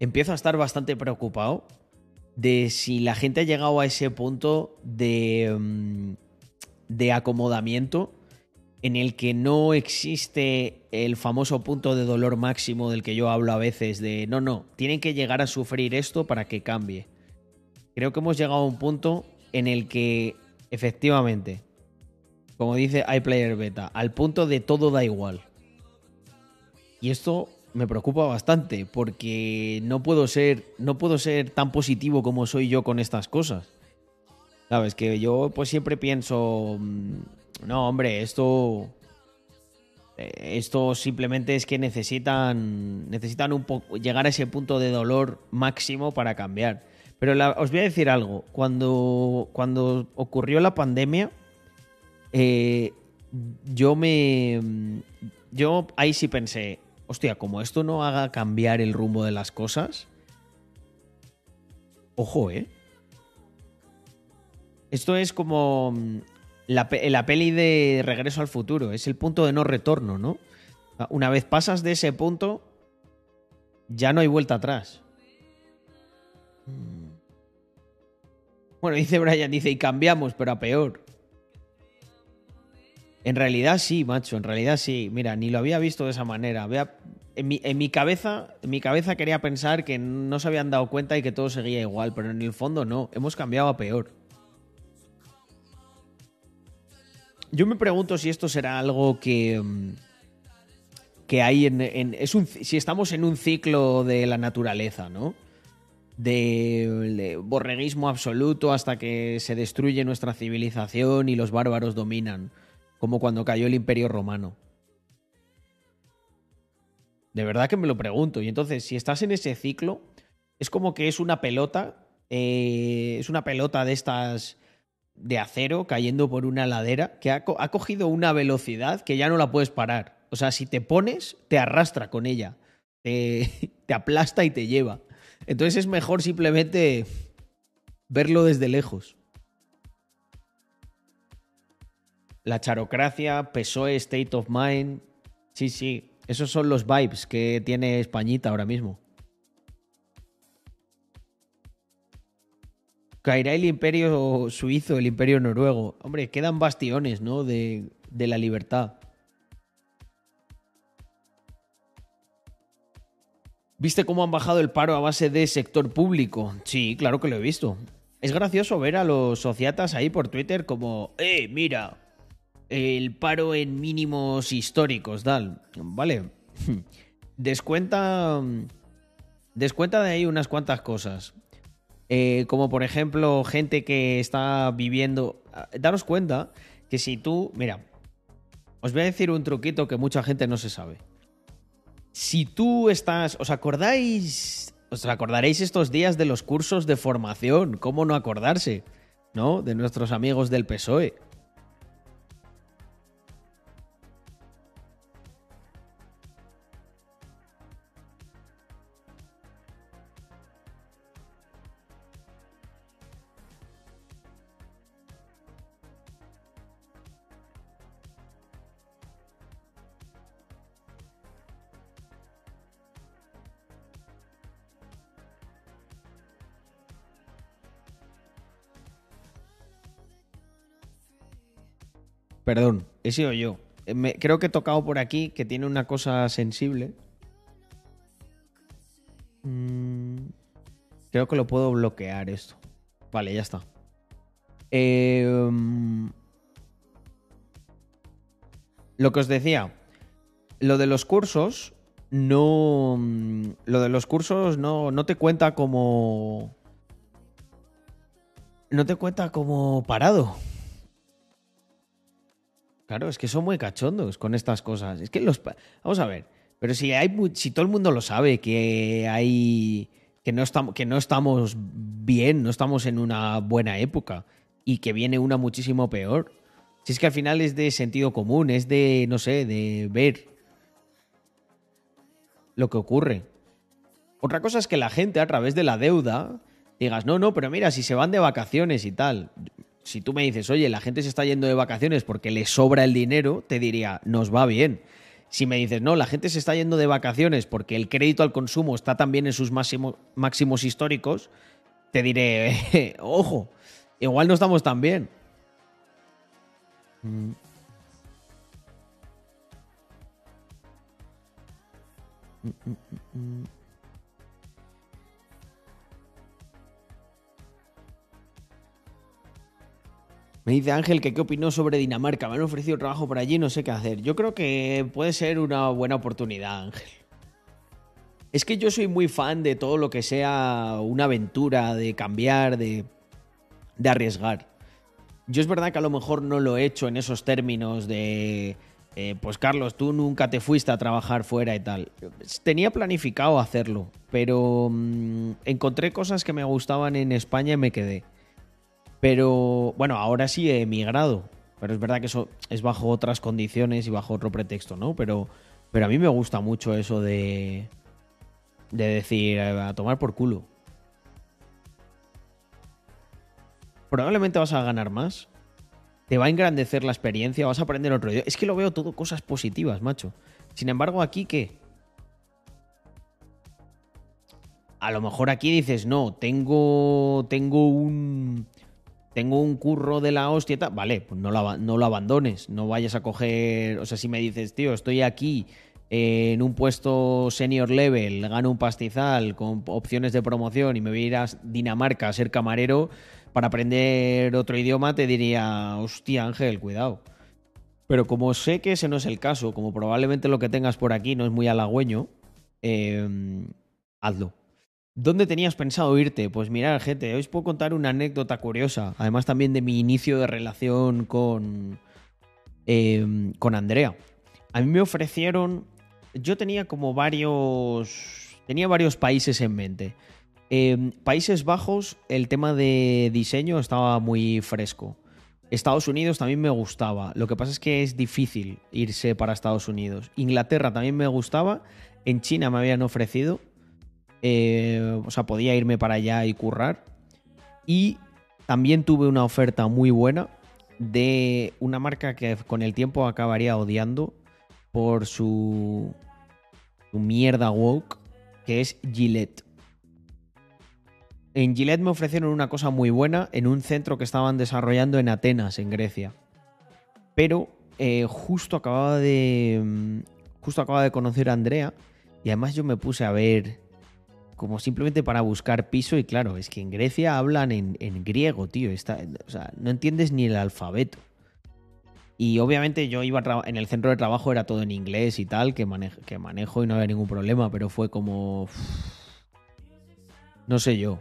empiezo a estar bastante preocupado de si la gente ha llegado a ese punto de, mm, de acomodamiento en el que no existe el famoso punto de dolor máximo del que yo hablo a veces, de no, no, tienen que llegar a sufrir esto para que cambie. Creo que hemos llegado a un punto en el que efectivamente, como dice iPlayer Beta, al punto de todo da igual. Y esto me preocupa bastante porque no puedo ser no puedo ser tan positivo como soy yo con estas cosas. Sabes que yo pues siempre pienso, mm, no, hombre, esto eh, esto simplemente es que necesitan, necesitan un po- llegar a ese punto de dolor máximo para cambiar. Pero la- os voy a decir algo. Cuando, cuando ocurrió la pandemia, eh, yo me. Yo ahí sí pensé, hostia, como esto no haga cambiar el rumbo de las cosas. Ojo, ¿eh? Esto es como mm, la, la peli de Regreso al Futuro. Es el punto de no retorno, ¿no? Una vez pasas de ese punto, ya no hay vuelta atrás. Mm. Bueno, dice Brian, dice, y cambiamos, pero a peor. En realidad sí, macho, en realidad sí. Mira, ni lo había visto de esa manera. En, mi, cabeza, en mi cabeza quería pensar que no se habían dado cuenta y que todo seguía igual, pero en el fondo no. Hemos cambiado a peor. Yo me pregunto si esto será algo que. mm, que hay en. en- es un, si estamos en un ciclo de la naturaleza, ¿no? De, de borreguismo absoluto hasta que se destruye nuestra civilización y los bárbaros dominan. Como cuando cayó el Imperio Romano. De verdad que me lo pregunto. Y entonces, si estás en ese ciclo, es como que es una pelota. eh, es una pelota de estas de acero cayendo por una ladera que ha, co- ha cogido una velocidad que ya no la puedes parar. O sea, si te pones, te arrastra con ella. Te aplasta y te lleva. Entonces es mejor simplemente verlo desde lejos. La charocracia, PSOE, State of Mind. Sí, sí. Esos son los vibes que tiene Españita ahora mismo. Caerá el imperio suizo, el imperio noruego. Hombre, quedan bastiones, ¿no? De, de la libertad. ¿Viste cómo han bajado el paro a base de sector público? Sí, claro que lo he visto. Es gracioso ver a los sociatas ahí por Twitter como, eh, mira, el paro en mínimos históricos, tal. Vale. Descuenta. Descuenta de ahí unas cuantas cosas. Eh, como por ejemplo, gente que está viviendo. Daros cuenta que si tú. Mira, os voy a decir un truquito que mucha gente no se sabe. Si tú estás. ¿Os acordáis? ¿Os acordaréis estos días de los cursos de formación? ¿Cómo no acordarse? ¿No? De nuestros amigos del PSOE. Perdón, he sido yo. Eh, me- creo que he tocado por aquí que tiene una cosa sensible. Mm, creo que lo puedo bloquear esto. Vale, ya está. Mm, lo que os decía, lo de los cursos no. mm, Lo de los cursos no, no te cuenta como. No te cuenta como parado. Claro, es que son muy cachondos con estas cosas. Es que los. Vamos a ver. Pero si hay si todo el mundo lo sabe que hay. que no estamos, que no estamos bien, no estamos en una buena época. Y que viene una muchísimo peor. Si es que al final es de sentido común, es de, no sé, de ver lo que ocurre. Otra cosa es que la gente a través de la deuda digas, no, no, pero mira, si se van de vacaciones y tal. Si tú me dices, oye, la gente se está yendo de vacaciones porque le sobra el dinero, te diría, nos va bien. Si me dices, no, la gente se está yendo de vacaciones porque el crédito al consumo está también en sus máximo- máximos históricos, te diré, ojo, igual no estamos tan bien. Mm. Mm, mm, Me dice Ángel que qué opinó sobre Dinamarca. Me han ofrecido trabajo por allí, no sé qué hacer. Yo creo que puede ser una buena oportunidad, Ángel. Es que yo soy muy fan de todo lo que sea una aventura, de cambiar, de, de arriesgar. Yo es verdad que a lo mejor no lo he hecho en esos términos de eh, pues Carlos, tú nunca te fuiste a trabajar fuera y tal. Tenía planificado hacerlo, pero mm, encontré cosas que me gustaban en España y me quedé. Pero bueno, ahora sí he emigrado. Pero es verdad que eso es bajo otras condiciones y bajo otro pretexto, ¿no? Pero, pero a mí me gusta mucho eso de, de decir, eh, a tomar por culo. Probablemente vas a ganar más. Te va a engrandecer la experiencia, vas a aprender otro idioma. Es que lo veo todo cosas positivas, macho. Sin embargo, aquí, ¿qué? A lo mejor aquí dices, no, tengo. Tengo un. Tengo un curro de la hostia. Vale, pues no lo, aba- no lo abandones. No vayas a coger. O sea, si me dices, tío, estoy aquí eh, en un puesto senior level, gano un pastizal con opciones de promoción y me voy a ir a Dinamarca a ser camarero para aprender otro idioma, te diría, hostia, Ángel, cuidado. Pero como sé que ese no es el caso, como probablemente lo que tengas por aquí no es muy halagüeño, eh, hazlo. ¿Dónde tenías pensado irte? Pues mirad, gente, hoy os puedo contar una anécdota curiosa, además también de mi inicio de relación con, eh, con Andrea. A mí me ofrecieron, yo tenía como varios, tenía varios países en mente. Eh, Países Bajos, el tema de diseño estaba muy fresco. Estados Unidos también me gustaba. Lo que pasa es que es difícil irse para Estados Unidos. Inglaterra también me gustaba. En China me habían ofrecido. Eh, o sea, podía irme para allá y currar. Y también tuve una oferta muy buena de una marca que con el tiempo acabaría odiando por su, mierda woke, que es Gillette. En Gillette me ofrecieron una cosa muy buena en un centro que estaban desarrollando en Atenas, en Grecia. Pero eh, justo acababa de. mm, Justo acababa de conocer a Andrea. Y además yo me puse a ver. Como simplemente para buscar piso. Y claro, es que en Grecia hablan en, en griego, tío. Está, o sea, no entiendes ni el alfabeto. Y obviamente yo iba a en el centro de trabajo, era todo en inglés y tal, que, manejo, que manejo y no había ningún problema, pero fue como. No sé yo.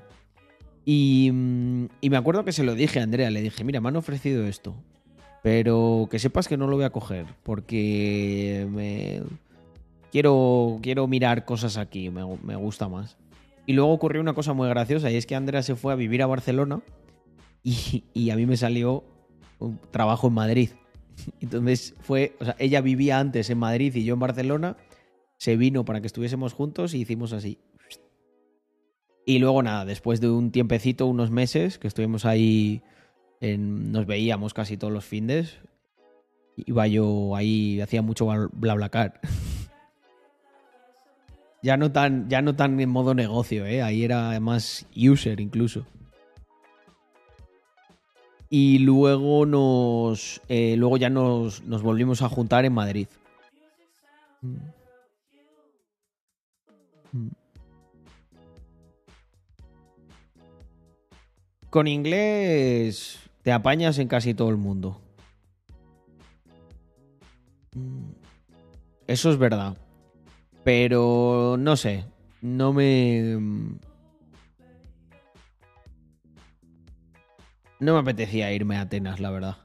Y, mm, y me acuerdo que se lo dije a Andrea, le dije, mira, me han ofrecido esto, pero que sepas que no lo voy a coger, porque me... quiero, quiero mirar cosas aquí, me, me gusta más. Y luego ocurrió una cosa muy graciosa, y es que Andrea se fue a vivir a Barcelona y, y a mí me salió trabajo en Madrid. Entonces fue, o sea, ella vivía antes en Madrid y yo en Barcelona, se vino para que estuviésemos juntos y hicimos así. Y luego nada, después de un tiempecito, unos meses, que estuvimos ahí, en- nos veíamos casi todos los findes, iba yo ahí, hacía mucho bla- BlaBlaCar. Ya, no tan, ya no tan en modo negocio, ¿eh? ahí era más user incluso. Y luego nos. eh, luego ya nos, nos volvimos a juntar en Madrid. Mm. Mm. Con inglés te apañas en casi todo el mundo. Mm. Eso es verdad. Pero no sé. No me. No me apetecía irme a Atenas, la verdad.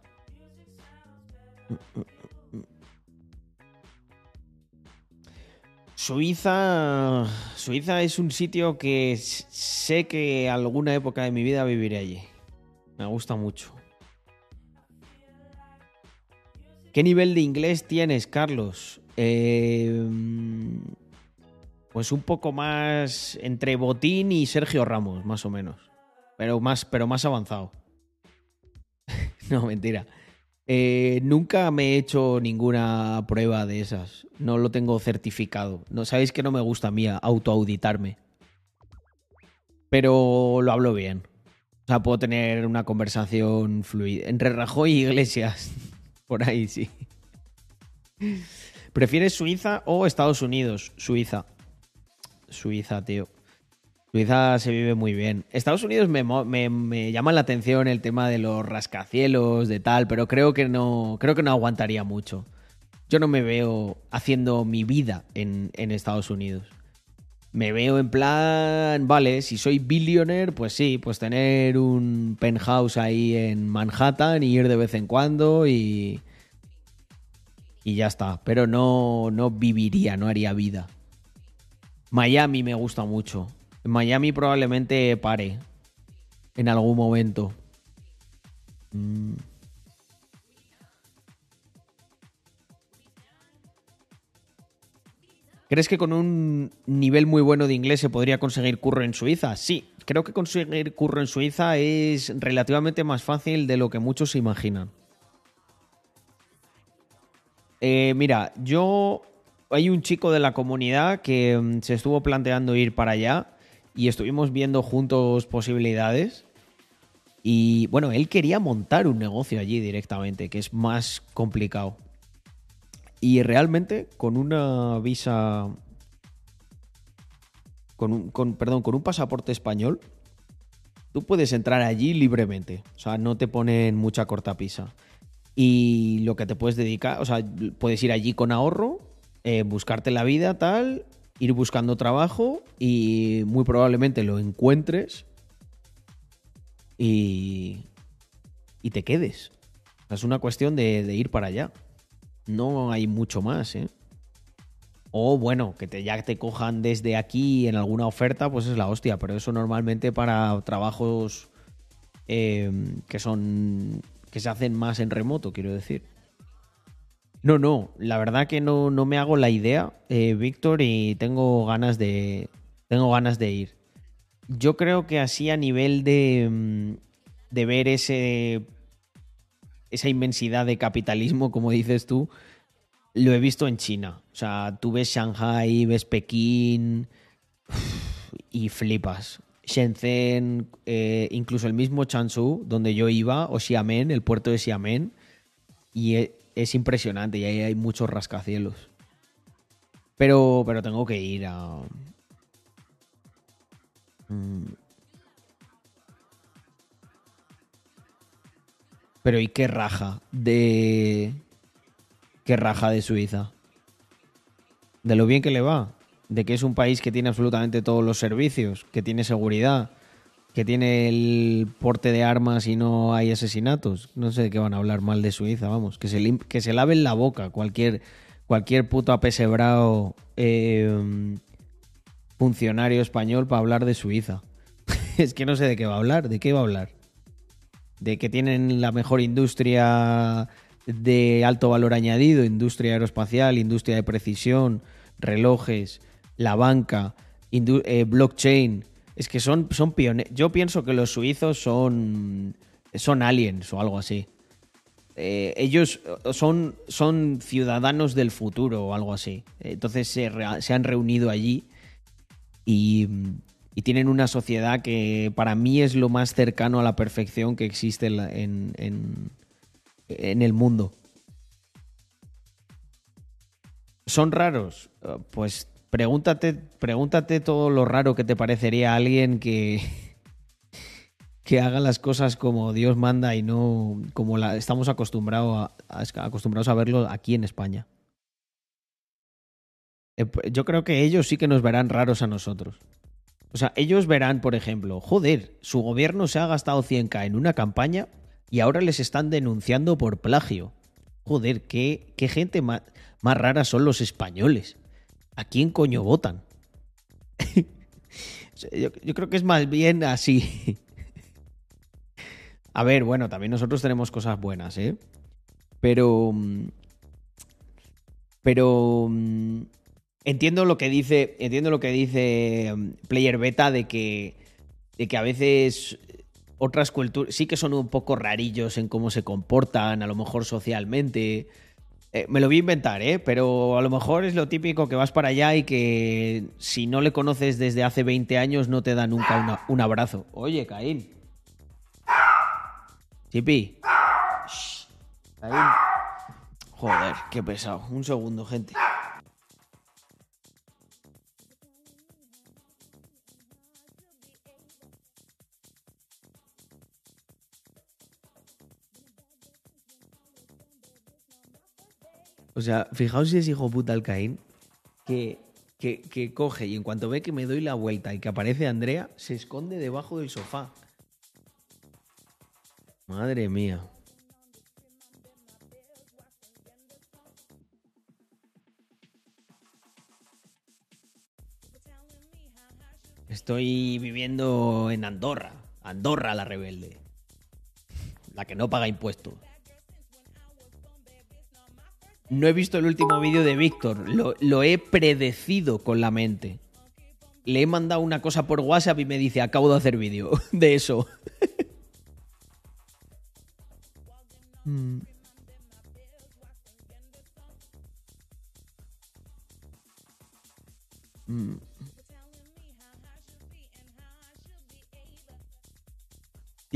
Suiza. Suiza es un sitio que sé que alguna época de mi vida viviré allí. Me gusta mucho. ¿Qué nivel de inglés tienes, Carlos? Eh, pues un poco más entre Botín y Sergio Ramos, más o menos. Pero más, pero más avanzado. no, mentira. Eh, nunca me he hecho ninguna prueba de esas. No lo tengo certificado. No sabéis que no me gusta a mí autoauditarme. Pero lo hablo bien. O sea, puedo tener una conversación fluida. Entre Rajoy y Iglesias. Por ahí sí. ¿Prefieres Suiza o Estados Unidos? Suiza. Suiza, tío. Suiza se vive muy bien. Estados Unidos me, me llama la atención el tema de los rascacielos, de tal, pero creo que no, creo que no aguantaría mucho. Yo no me veo haciendo mi vida en, en Estados Unidos. Me veo en plan, vale, si soy billionaire, pues sí, pues tener un penthouse ahí en Manhattan y ir de vez en cuando y, y ya está. Pero no, no viviría, no haría vida. Miami me gusta mucho. Miami probablemente pare en algún momento. Mm. ¿Crees que con un nivel muy bueno de inglés se podría conseguir curro en Suiza? Sí, creo que conseguir curro en Suiza es relativamente más fácil de lo que muchos se imaginan. Eh, mira, yo. Hay un chico de la comunidad que mm, se estuvo planteando ir para allá y estuvimos viendo juntos posibilidades. Y bueno, él quería montar un negocio allí directamente, que es más complicado. Y realmente con una visa. Con un, perdón, con un pasaporte español, tú puedes entrar allí libremente. O sea, no te ponen mucha cortapisa. Y lo que te puedes dedicar, o sea, puedes ir allí con ahorro, eh, buscarte la vida, tal, ir buscando trabajo y muy probablemente lo encuentres y, y te quedes. Es una cuestión de, de ir para allá. No hay mucho más, ¿eh? O bueno, que te, ya te cojan desde aquí en alguna oferta, pues es la hostia. Pero eso normalmente para trabajos eh, que son. Que se hacen más en remoto, quiero decir. No, no, la verdad que no, no me hago la idea, eh, Víctor, y tengo ganas de. Tengo ganas de ir. Yo creo que así a nivel de. mm, de ver ese. esa inmensidad de capitalismo, como dices tú, lo he visto en China. O sea, tú ves Shanghai, ves Pekín y flipas. Shenzhen, eh, incluso el mismo Changshu, donde yo iba, o Xiamen, el puerto de Xiamen, y e- es impresionante, y ahí hay muchos rascacielos. Pero, pero tengo que ir a... Mm. Pero ¿y qué raja de... qué raja de Suiza? De lo bien que le va. De que es un país que tiene absolutamente todos los servicios, que tiene seguridad, que tiene el porte de armas y no hay asesinatos. No sé de qué van a hablar mal de Suiza, vamos. Que se, lim- que se laven la boca cualquier, cualquier puto apesebrado eh, funcionario español para hablar de Suiza. es que no sé de qué va a hablar. ¿De qué va a hablar? De que tienen la mejor industria de alto valor añadido, industria aeroespacial, industria de precisión, relojes, la banca, eh, blockchain. Es que son, son pioneros. Yo pienso que los suizos son, son aliens o algo así. Eh, ellos son, son ciudadanos del futuro o algo así. Entonces se, han reunido allí y, tienen una sociedad que para mí es lo más cercano a la perfección que existe en, en, el mundo. ¿Son raros? Eh, Pues pregúntate, pregúntate todo lo raro que te parecería a alguien que, que haga las cosas como Dios manda y no como estamos acostumbrado a- acostumbrados a verlo aquí en España. Eh, Yo creo que ellos sí que nos verán raros a nosotros. O sea, ellos verán, por ejemplo, joder, su gobierno se ha gastado 100k en una campaña y ahora les están denunciando por plagio. Joder, qué, qué gente más, más rara son los españoles. ¿A quién coño votan? Yo, yo creo que es más bien así. A ver, bueno, también nosotros tenemos cosas buenas, ¿eh? Pero. mm, Pero. mm, Entiendo lo que dice. Entiendo lo que dice mm, Player Beta de que. De que a veces otras culturas sí que son un poco rarillos en cómo se comportan, a lo mejor socialmente. Eh, me lo voy a inventar, ¿eh? Pero a lo mejor es lo típico que vas para allá y que si no le conoces desde hace 20 años no te da nunca un abrazo. Oye, Caín. Chipi. Caín. Joder, qué pesado. Un segundo, gente. O sea, fijaos si es hijo puta el Caín, que, que, que coge y en cuanto ve que me doy la vuelta y que aparece Andrea, se esconde debajo del sofá. Madre mía. Estoy viviendo en Andorra. Andorra la rebelde. La que no paga impuestos. No he visto el último vídeo de Víctor. Lo, he predecido con la mente. Le he mandado una cosa por WhatsApp y me dice, acabo de hacer vídeo de eso. Mm. Mm.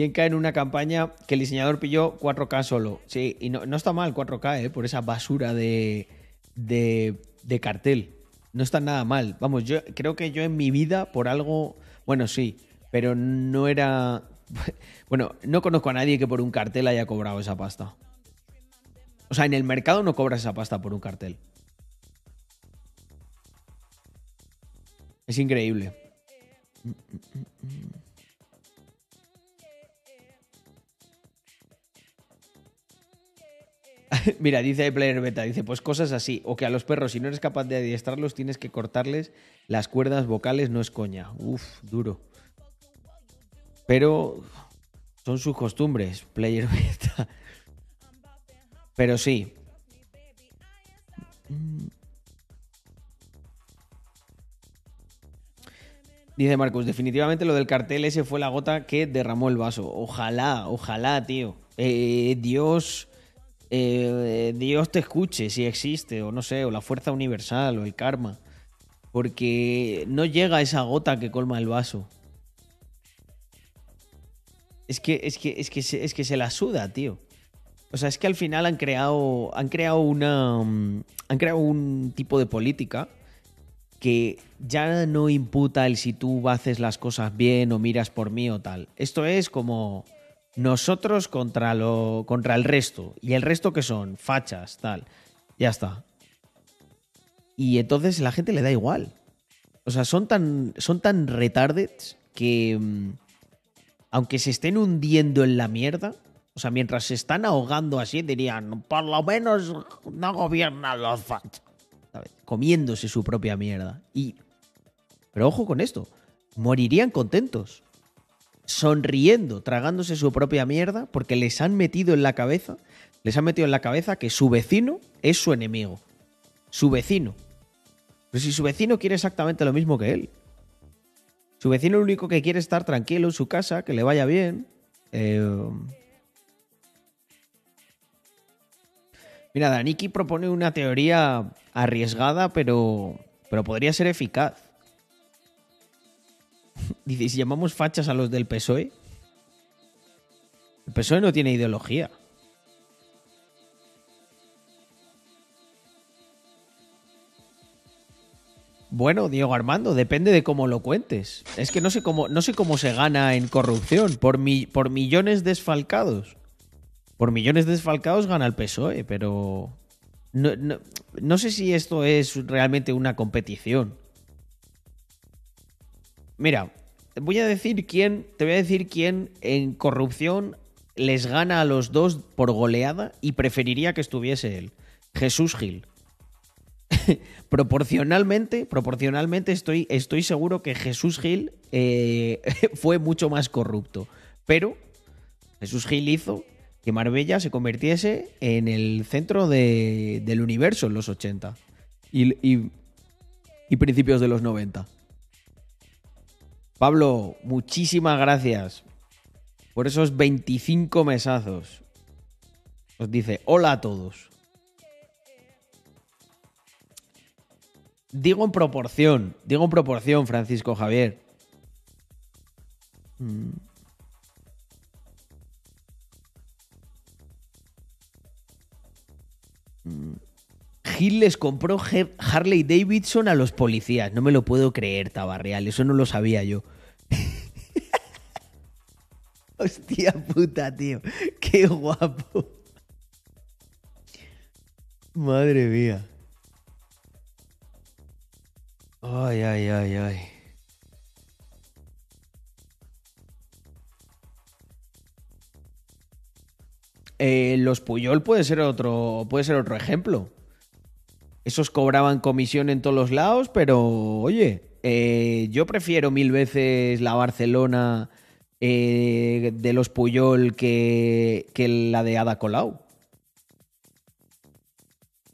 ¿Quién cae en una campaña que el diseñador pilló 4K solo? Sí, y no, no está mal 4K, ¿eh? por esa basura de, de, de cartel. No está nada mal. Vamos, yo creo que yo en mi vida, por algo. Bueno, sí, pero no era. Bueno, no conozco a nadie que por un cartel haya cobrado esa pasta. O sea, en el mercado no cobras esa pasta por un cartel. Es increíble. Mira, dice Player Beta, dice, pues cosas así, o que a los perros, si no eres capaz de adiestrarlos, tienes que cortarles las cuerdas vocales, no es coña. Uf, duro. Pero son sus costumbres, Player Beta. Pero sí. Dice Marcus, definitivamente lo del cartel ese fue la gota que derramó el vaso. Ojalá, ojalá, tío. Eh, Dios, eh, Dios te escuche si existe, o no sé, o la fuerza universal, o el karma. Porque no llega esa gota que colma el vaso. Es que, es que, es que, se, es que se la suda, tío. O sea, es que al final han creado, han creado una, um, han creado un tipo de política que ya no imputa el si tú haces las cosas bien o miras por mí o tal. Esto es como nosotros contra lo contra el resto y el resto que son fachas, tal. Ya está. Y entonces la gente le da igual. O sea, son tan son tan retarded que mm, aunque se estén hundiendo en la mierda, o sea, mientras se están ahogando así, dirían, por lo menos no gobiernan los fachas. Comiéndose su propia mierda. Y. Pero ojo con esto. Morirían contentos. Sonriendo, tragándose su propia mierda, porque les han metido en la cabeza. Les han metido en la cabeza que su vecino es su enemigo. Su vecino. Pero si su vecino quiere exactamente lo mismo que él. Su vecino lo único que quiere es estar tranquilo en su casa, que le vaya bien. Eh, Mira, Daniki propone una teoría arriesgada, pero, pero podría ser eficaz. Dice, ¿y si llamamos fachas a los del PSOE? El PSOE no tiene ideología. Bueno, Diego Armando, depende de cómo lo cuentes. Es que no sé cómo, no sé cómo se gana en corrupción. Por, mi, por millones desfalcados. Por millones desfalcados gana el PSOE, pero. No, no, no sé si esto es realmente una competición. Mira, voy a decir quién. Te voy a decir quién en corrupción les gana a los dos por goleada y preferiría que estuviese él. Jesús Gil. proporcionalmente, proporcionalmente estoy, estoy seguro que Jesús Gil eh, fue mucho más corrupto. Pero Jesús Gil hizo que Marbella se convirtiese en el centro de- del universo en los 80 y, y- y principios de los 90. Pablo, muchísimas gracias por esos 25 mesazos. Os dice, hola a todos. Digo en proporción, digo en proporción, Francisco Javier. Mm. Mm. Gil les compró Harley Davidson a los policías. No me lo puedo creer, Tabarreal. Eso no lo sabía yo. Hostia puta, tío. Qué guapo. Madre mía. Ay, ay, ay, ay. Eh, los Puyol puede ser otro, puede ser otro ejemplo. Esos cobraban comisión en todos los lados, pero oye, Eh, yo prefiero mil veces la Barcelona eh, de los Puyol que, la de Ada Colau.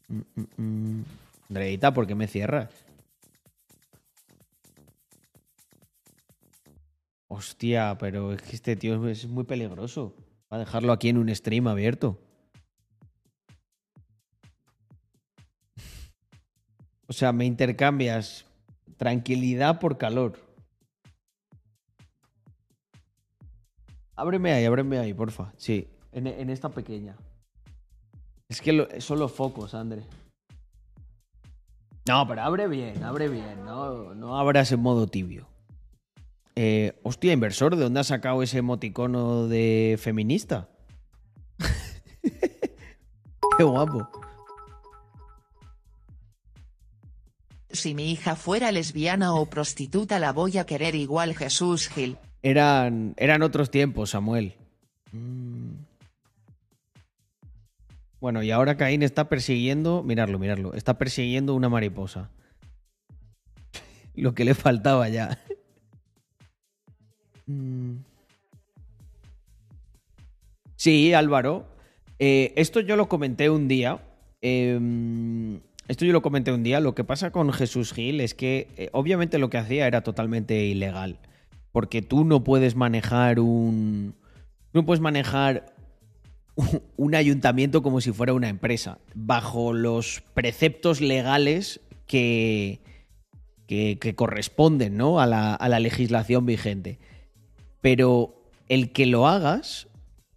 Mm, mm, mm. Andreita, ¿por qué me cierras? Hostia, pero es que este tío es muy peligroso. Va a dejarlo aquí en un stream abierto. O sea, me intercambias tranquilidad por calor. Ábreme ahí, ábreme ahí, porfa. Sí, en, en esta pequeña. Es que son los focos, André. No, pero abre bien, abre bien. No, no abras en modo tibio. Eh, hostia, inversor, ¿de dónde has sacado ese emoticono de feminista? Qué guapo. Si mi hija fuera lesbiana o prostituta la voy a querer igual Jesús Gil. Eran, eran otros tiempos, Samuel. Mm. Bueno, y ahora Caín está persiguiendo, mirarlo, mirarlo, está persiguiendo una mariposa. Lo que le faltaba ya. Mm. Sí, Álvaro. Eh, esto yo lo comenté un día. Eh, esto yo lo comenté un día. Lo que pasa con Jesús Gil es que eh, obviamente lo que hacía era totalmente ilegal. Porque tú no puedes manejar un. No puedes manejar un ayuntamiento como si fuera una empresa. Bajo los preceptos legales que. que, que corresponden, ¿no? A la, a la legislación vigente. Pero el que lo hagas,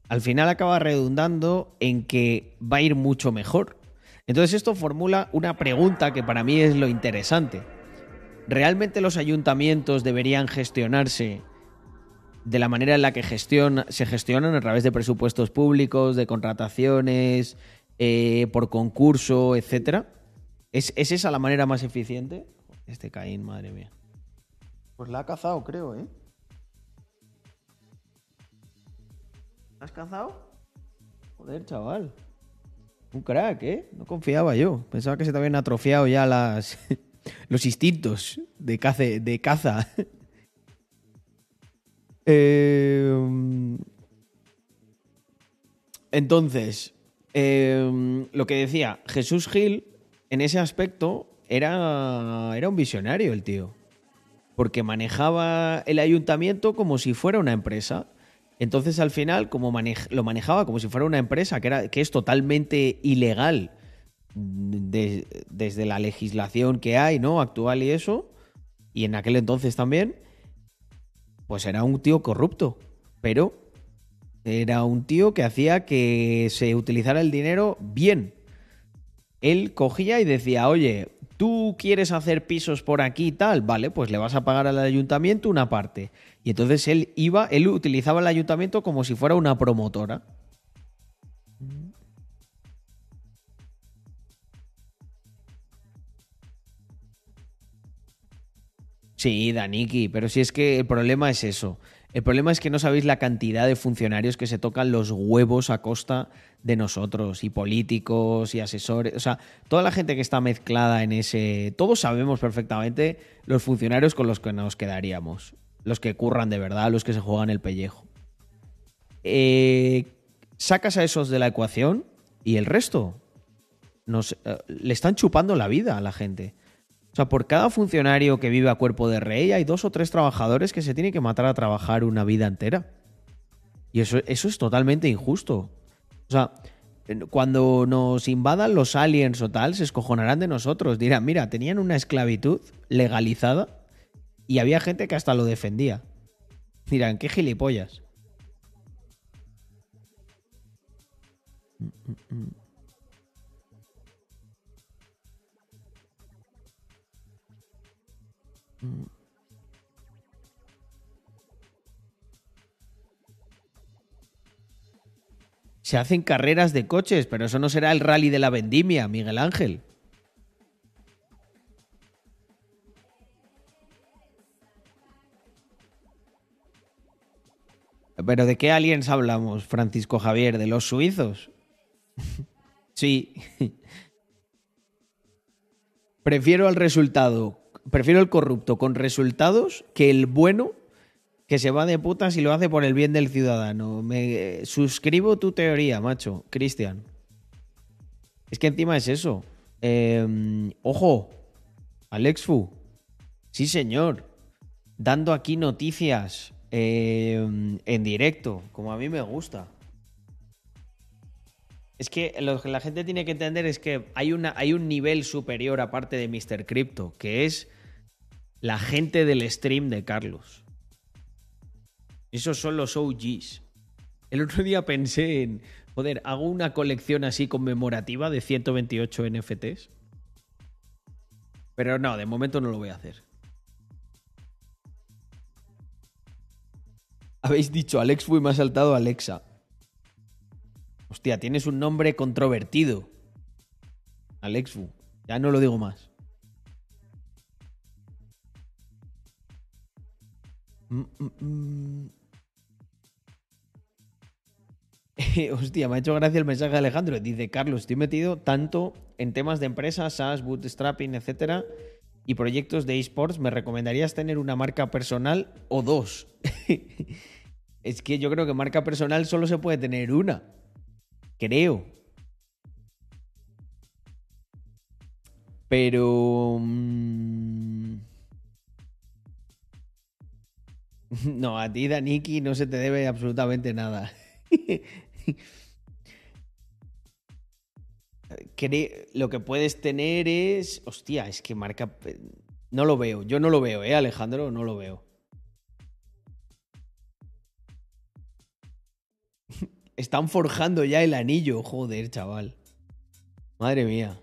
al final acaba redundando en que va a ir mucho mejor. Entonces esto formula una pregunta que para mí es lo interesante. ¿Realmente los ayuntamientos deberían gestionarse de la manera en la que se gestionan a través de presupuestos públicos, de contrataciones, eh, por concurso, etcétera? ¿Es, ¿Es esa la manera más eficiente? Este Caín, madre mía. Pues la ha cazado, creo, ¿eh? ¿La has cazado? Joder, chaval. Un crack, ¿eh? No confiaba yo. Pensaba que se te habían atrofiado ya los instintos de caza. De caza. Eh, entonces, eh, lo que decía, Jesús Gil, en ese aspecto, era un visionario el tío. Porque manejaba el ayuntamiento como si fuera una empresa. Entonces, al final, como lo manejaba como si fuera una empresa, que, era, que es totalmente ilegal de- desde la legislación que hay, ¿no? Actual y eso, y en aquel entonces también, pues era un tío corrupto. Pero era un tío que hacía que se utilizara el dinero bien. Él cogía y decía, oye, tú quieres hacer pisos por aquí y tal, vale, pues le vas a pagar al ayuntamiento una parte. Y entonces él iba, él utilizaba el ayuntamiento como si fuera una promotora. Sí, Daniki, pero si es que el problema es eso. El problema es que no sabéis la cantidad de funcionarios que se tocan los huevos a costa de nosotros, y políticos, y asesores. O sea, toda la gente que está mezclada en ese. Todos sabemos perfectamente los funcionarios con los que nos quedaríamos. Los que curran de verdad, los que se juegan el pellejo. Eh, sacas a esos de la ecuación y el resto nos, eh, le están chupando la vida a la gente. O sea, por cada funcionario que vive a cuerpo de rey hay dos o tres trabajadores que se tienen que matar a trabajar una vida entera. Y eso, eso es totalmente injusto. O sea, cuando nos invadan los aliens o tal, se escojonarán de nosotros. Dirán, mira, tenían una esclavitud legalizada y había gente que hasta lo defendía. Dirán, qué gilipollas. Se hacen carreras de coches, pero eso no será el rally de la vendimia, Miguel Ángel. ¿Pero de qué aliens hablamos, Francisco Javier? ¿De los suizos? sí. Prefiero al resultado prefiero el corrupto con resultados que el bueno que se va de putas y lo hace por el bien del ciudadano. Me suscribo tu teoría, macho, Cristian. Es que encima es eso. Eh, ojo, Alex Fu. Sí, señor. Dando aquí noticias eh, en directo, como a mí me gusta. Es que lo que la gente tiene que entender es que hay, una, hay un nivel superior aparte de Mr. Crypto, que es la gente del stream de Carlos. Esos son los OGs. El otro día pensé en, joder, hago una colección así conmemorativa de 128 NFTs. Pero no, de momento no lo voy a hacer. Habéis dicho Alex me ha saltado Alexa. Hostia, tienes un nombre controvertido. Alex Fu. Ya no lo digo más. Mm, mm, mm. Hostia, me ha hecho gracia el mensaje de Alejandro. Dice, Carlos, estoy metido tanto en temas de empresas, SaaS, bootstrapping, etcétera, y proyectos de esports. ¿Me recomendarías tener una marca personal o dos? es que yo creo que marca personal solo se puede tener una. Creo. Pero... mm, No, a ti, Daniki, no se te debe absolutamente nada. Lo que puedes tener es. Hostia, es que marca. No lo veo, yo no lo veo, ¿eh, Alejandro? No lo veo. Están forjando ya el anillo, joder, chaval. Madre mía.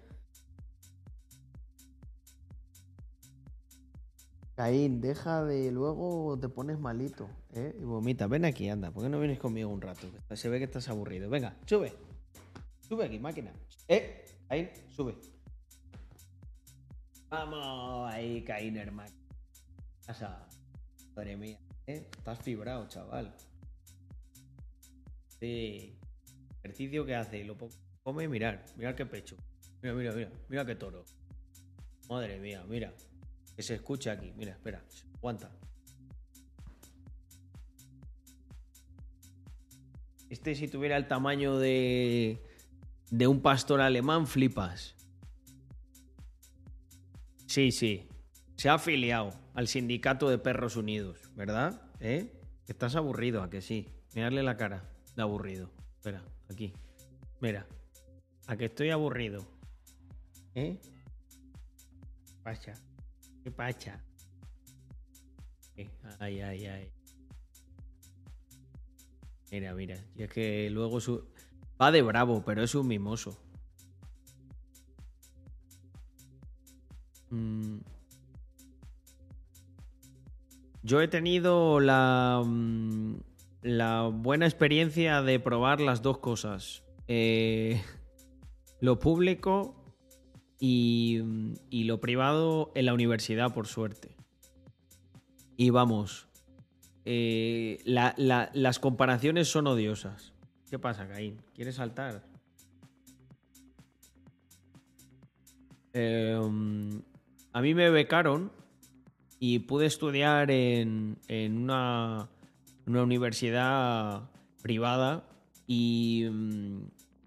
Caín, deja de luego te pones malito, ¿eh? Y vomita. Ven aquí, anda. ¿Por qué no vienes conmigo un rato? Se ve que estás aburrido. Venga, sube. Sube aquí, máquina. Eh, Caín, sube. Vamos ahí, Caín, hermano. Pasa. Madre mía, ¿eh? Estás fibrado, chaval. Sí. Ejercicio que hace, lo come, mirar. Mirar qué pecho. Mira, mira, mira. Mira qué toro. Madre mía, mira. Que se escucha aquí. Mira, espera. Aguanta. Este si tuviera el tamaño de de un pastor alemán, flipas. Sí, sí. Se ha afiliado al sindicato de perros unidos, ¿verdad? ¿Eh? Estás aburrido, ¿a que sí? Mirarle la cara de aburrido. Espera, aquí. Mira. A que estoy aburrido. ¿Eh? Pacha. ¿Qué pacha? Eh, Ay, ay, ay. Mira, mira. Y es que luego su... va de bravo, pero es un mimoso. Mm. Yo he tenido la, mm, la buena experiencia de probar las dos cosas. Eh, lo público y, mm, y lo privado en la universidad, por suerte. Y vamos, eh, la- la- las comparaciones son odiosas. ¿Qué pasa, Caín? ¿Quieres saltar? Mm, a mí me becaron y pude estudiar en, en una, una universidad privada y, mm,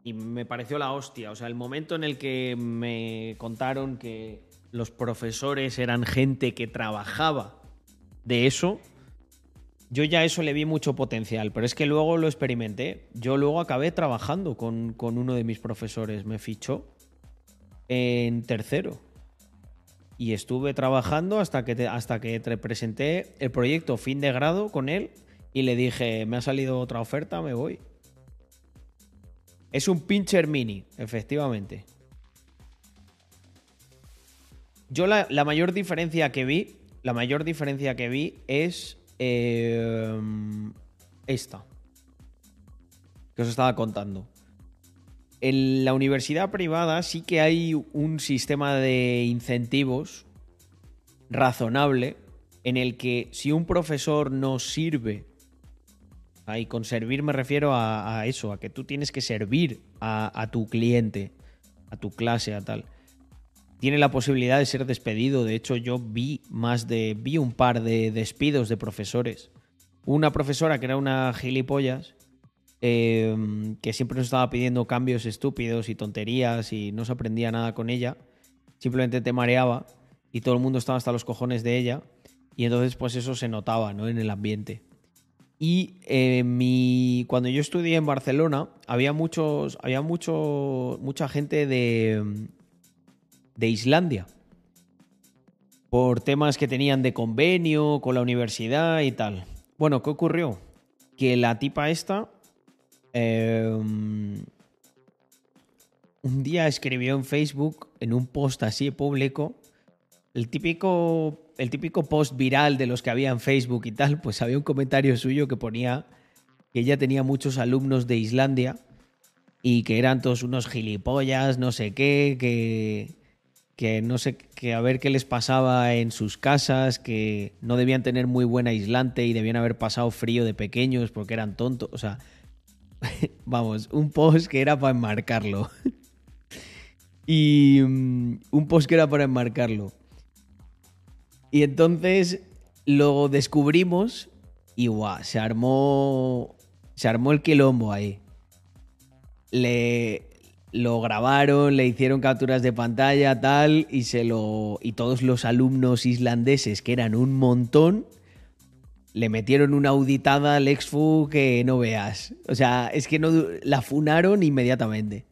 y me pareció la hostia. O sea, el momento en el que me contaron que los profesores eran gente que trabajaba de eso, yo ya eso le vi mucho potencial, pero es que luego lo experimenté. Yo luego acabé trabajando con, con uno de mis profesores, me fichó en tercero. Y estuve trabajando hasta que, te- hasta que presenté el proyecto fin de grado con él y le dije, me ha salido otra oferta, me voy. Es un pincher mini, efectivamente. Yo la, la mayor diferencia que vi, la mayor diferencia que vi es eh, esta que os estaba contando. En la universidad privada sí que hay un sistema de incentivos razonable en el que si un profesor no sirve, y con servir me refiero a, eso, a que tú tienes que servir a tu cliente, a tu clase, a tal. Tiene la posibilidad de ser despedido. De hecho, yo vi más de. vi un par de despidos de profesores. Una profesora que era una gilipollas. eh, que siempre nos estaba pidiendo cambios estúpidos y tonterías y no se aprendía nada con ella. Simplemente te mareaba y todo el mundo estaba hasta los cojones de ella. Y entonces, pues eso se notaba, ¿no? En el ambiente. Y eh, mi, cuando yo estudié en Barcelona, había muchos. Había mucho, mucha gente de. De Islandia. Por temas que tenían de convenio con la universidad y tal. Bueno, ¿qué ocurrió? Que la tipa esta. eh, un día escribió en Facebook, en un post así público, el típico, el típico post viral de los que había en Facebook y tal, pues había un comentario suyo que ponía que ella tenía muchos alumnos de Islandia y que eran todos unos gilipollas, no sé qué, que, que no sé, que a ver qué les pasaba en sus casas, que no debían tener muy buen aislante y debían haber pasado frío de pequeños porque eran tontos, o sea, vamos, un post que era para enmarcarlo. y mm, un post que era para enmarcarlo. Y entonces lo descubrimos y guau, se armó se armó el quilombo ahí. Le lo grabaron, le hicieron capturas de pantalla tal y se lo y todos los alumnos islandeses que eran un montón le metieron una auditada al exfu que no veas. O sea, es que no la funaron inmediatamente.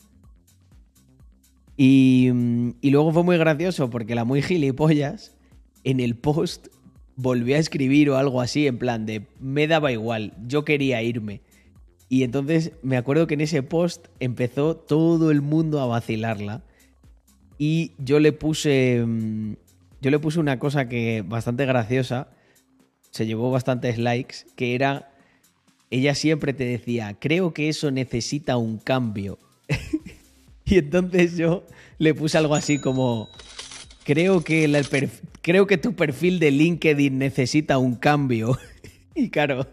Y, mm, y luego fue muy gracioso porque la muy gilipollas en el post volvió a escribir o algo así, en plan de me daba igual, yo quería irme. Y entonces me acuerdo que en ese post empezó todo el mundo a vacilarla. Y yo le puse. mm, Yo le puse una cosa que bastante graciosa. Se llevó bastantes likes. Que era. Ella siempre te decía, creo que eso necesita un cambio. y entonces yo le puse algo así como. Creo que, la- creo que tu perfil de LinkedIn necesita un cambio. y claro,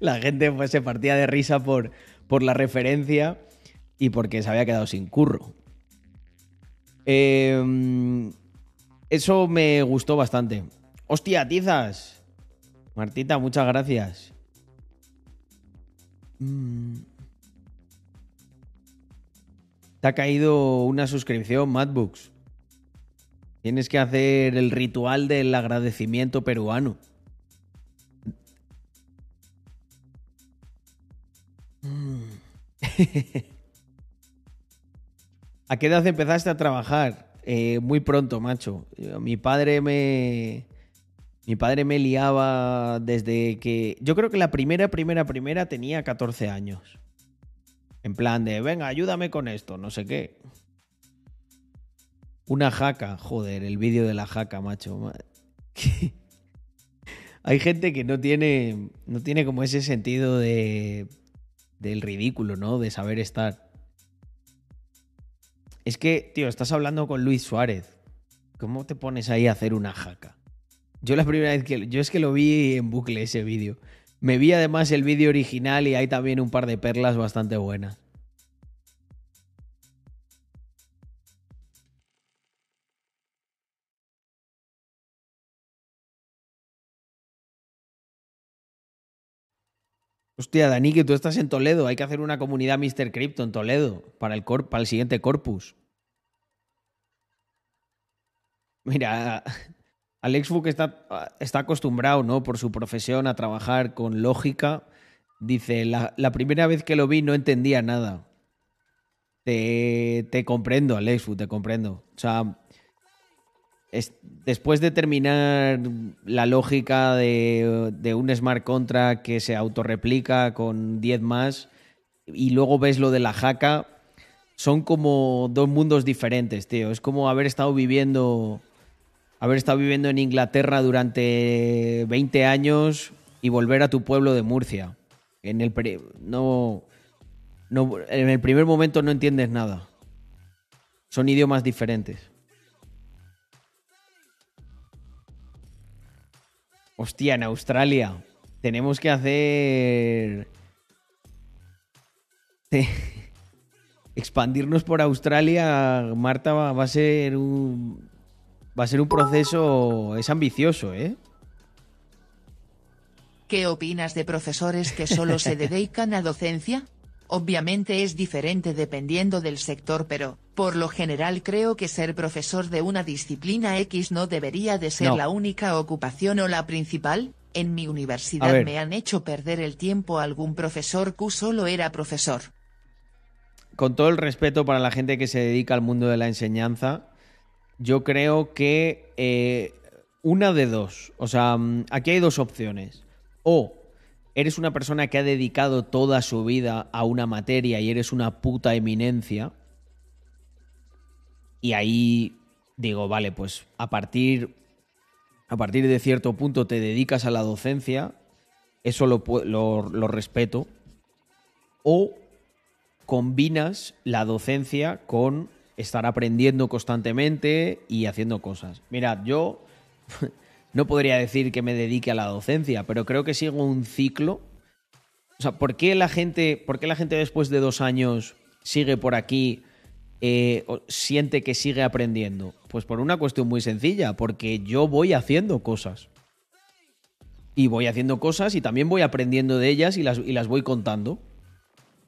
la gente pues, se partía de risa por, por la referencia y porque se había quedado sin curro. Eh, eso me gustó bastante. Hostia, tizas. Martita, muchas gracias. Mm. Te ha caído una suscripción, Madbooks. Tienes que hacer el ritual del agradecimiento peruano. ¿A qué edad empezaste a trabajar? Eh, muy pronto, macho. Eh, Mi padre me. Mi padre me liaba desde que. Yo creo que la primera, primera, primera tenía 14 años. En plan de, venga, ayúdame con esto, no sé qué. Una jaca, joder, el vídeo de la jaca, macho. Hay gente que no tiene, no tiene como ese sentido de, del ridículo, ¿no? De saber estar. Es que, tío, estás hablando con Luis Suárez. ¿Cómo te pones ahí a hacer una jaca? Yo la primera vez que... Yo es que lo vi en bucle ese vídeo. Me vi además el vídeo original y hay también un par de perlas bastante buenas. Hostia, Dani, que tú estás en Toledo. Hay que hacer una comunidad Mr. Crypto en Toledo para el, cor- para el siguiente corpus. Mira, Alex Fuk está, está acostumbrado, ¿no? Por su profesión a trabajar con lógica. Dice, la, la primera vez que lo vi no entendía nada. Te, te comprendo, Alex te comprendo. O sea, es- después de terminar la lógica de, un smart contract que se autorreplica con 10 más y luego ves lo de la jaca, son como dos mundos diferentes, tío. Es como haber estado viviendo haber estado viviendo en Inglaterra durante 20 años y volver a tu pueblo de Murcia. En el no en el primer momento no entiendes nada. Son idiomas diferentes. Hostia, en Australia tenemos que hacer expandirnos por Australia, Marta va a ser un Va a ser un proceso. Es ambicioso, ¿eh? ¿Qué opinas de profesores que solo se dedican a docencia? Obviamente es diferente dependiendo del sector, pero, por lo general creo que ser profesor de una disciplina X no debería de ser No. la única ocupación o la principal. En mi universidad ver. me han hecho perder el tiempo algún profesor que solo era profesor. con todo el respeto para la gente que se dedica al mundo de la enseñanza, yo creo que eh, una de dos. O sea, mm, aquí hay dos opciones. O eres una persona que ha dedicado toda su vida a una materia y eres una puta eminencia. Y ahí digo, vale, pues a partir, a partir de cierto punto te dedicas a la docencia. Eso lo, lo- lo respeto. O combinas la docencia con estar aprendiendo constantemente y haciendo cosas. Mirad, yo no podría decir que me dedique a la docencia, pero creo que sigo un ciclo. O sea, ¿por qué la gente, por qué la gente después de dos años sigue por aquí, eh, o siente que sigue aprendiendo? Pues por una cuestión muy sencilla, porque yo voy haciendo cosas. Y voy haciendo cosas y también voy aprendiendo de ellas y las, y las voy contando.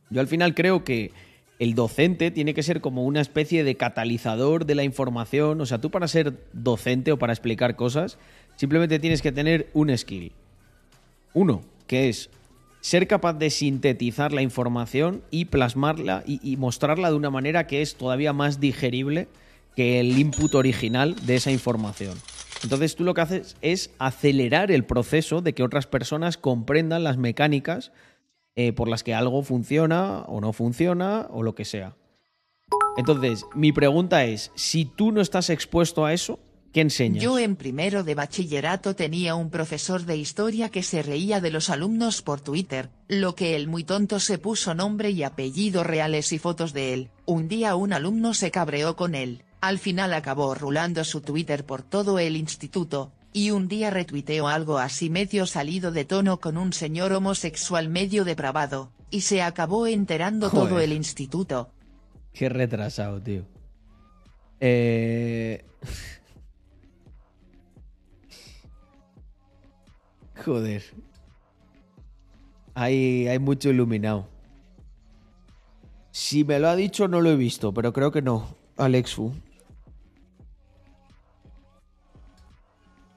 Yo al final creo que el docente tiene que ser como una especie de catalizador de la información. O sea, tú para ser docente o para explicar cosas, simplemente tienes que tener un skill. Uno, que es ser capaz de sintetizar la información y plasmarla y, mostrarla de una manera que es todavía más digerible que el input original de esa información. Entonces tú lo que haces es acelerar el proceso de que otras personas comprendan las mecánicas eh, por las que algo funciona o no funciona o lo que sea. Entonces, mi pregunta es, si tú no estás expuesto a eso, ¿qué enseñas? Yo en primero de bachillerato tenía un profesor de historia que se reía de los alumnos por Twitter, lo que el muy tonto se puso nombre y apellido reales y fotos de él. Un día un alumno se cabreó con él, al final acabó rulando su Twitter por todo el instituto, y un día retuiteó algo así medio salido de tono con un señor homosexual medio depravado, y se acabó enterando todo el instituto. Qué retrasado, tío. Eh... Joder. Hay, hay mucho iluminado. Si me lo ha dicho, no lo he visto, pero creo que no. Alex Fu.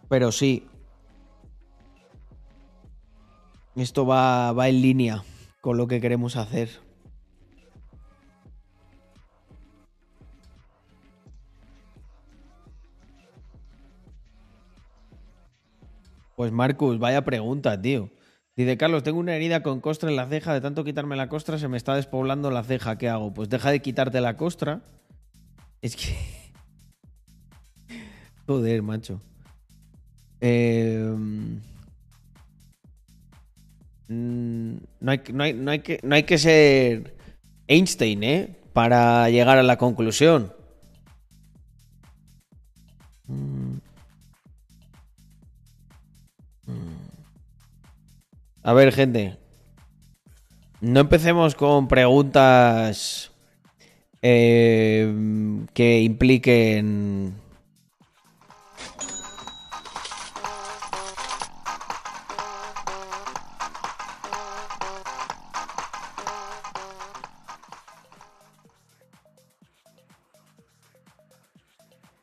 Pero sí. Esto va, va en línea con lo que queremos hacer. Pues Marcus, vaya pregunta, tío. Dice Carlos, tengo una herida con costra en la ceja, de tanto quitarme la costra se me está despoblando la ceja, ¿qué hago? Pues deja de quitarte la costra. Es que... Joder, macho. Eh, mm, hay, hay que, no hay que ser Einstein, ¿eh? Para llegar a la conclusión. A ver, gente. No empecemos con preguntas eh, que impliquen.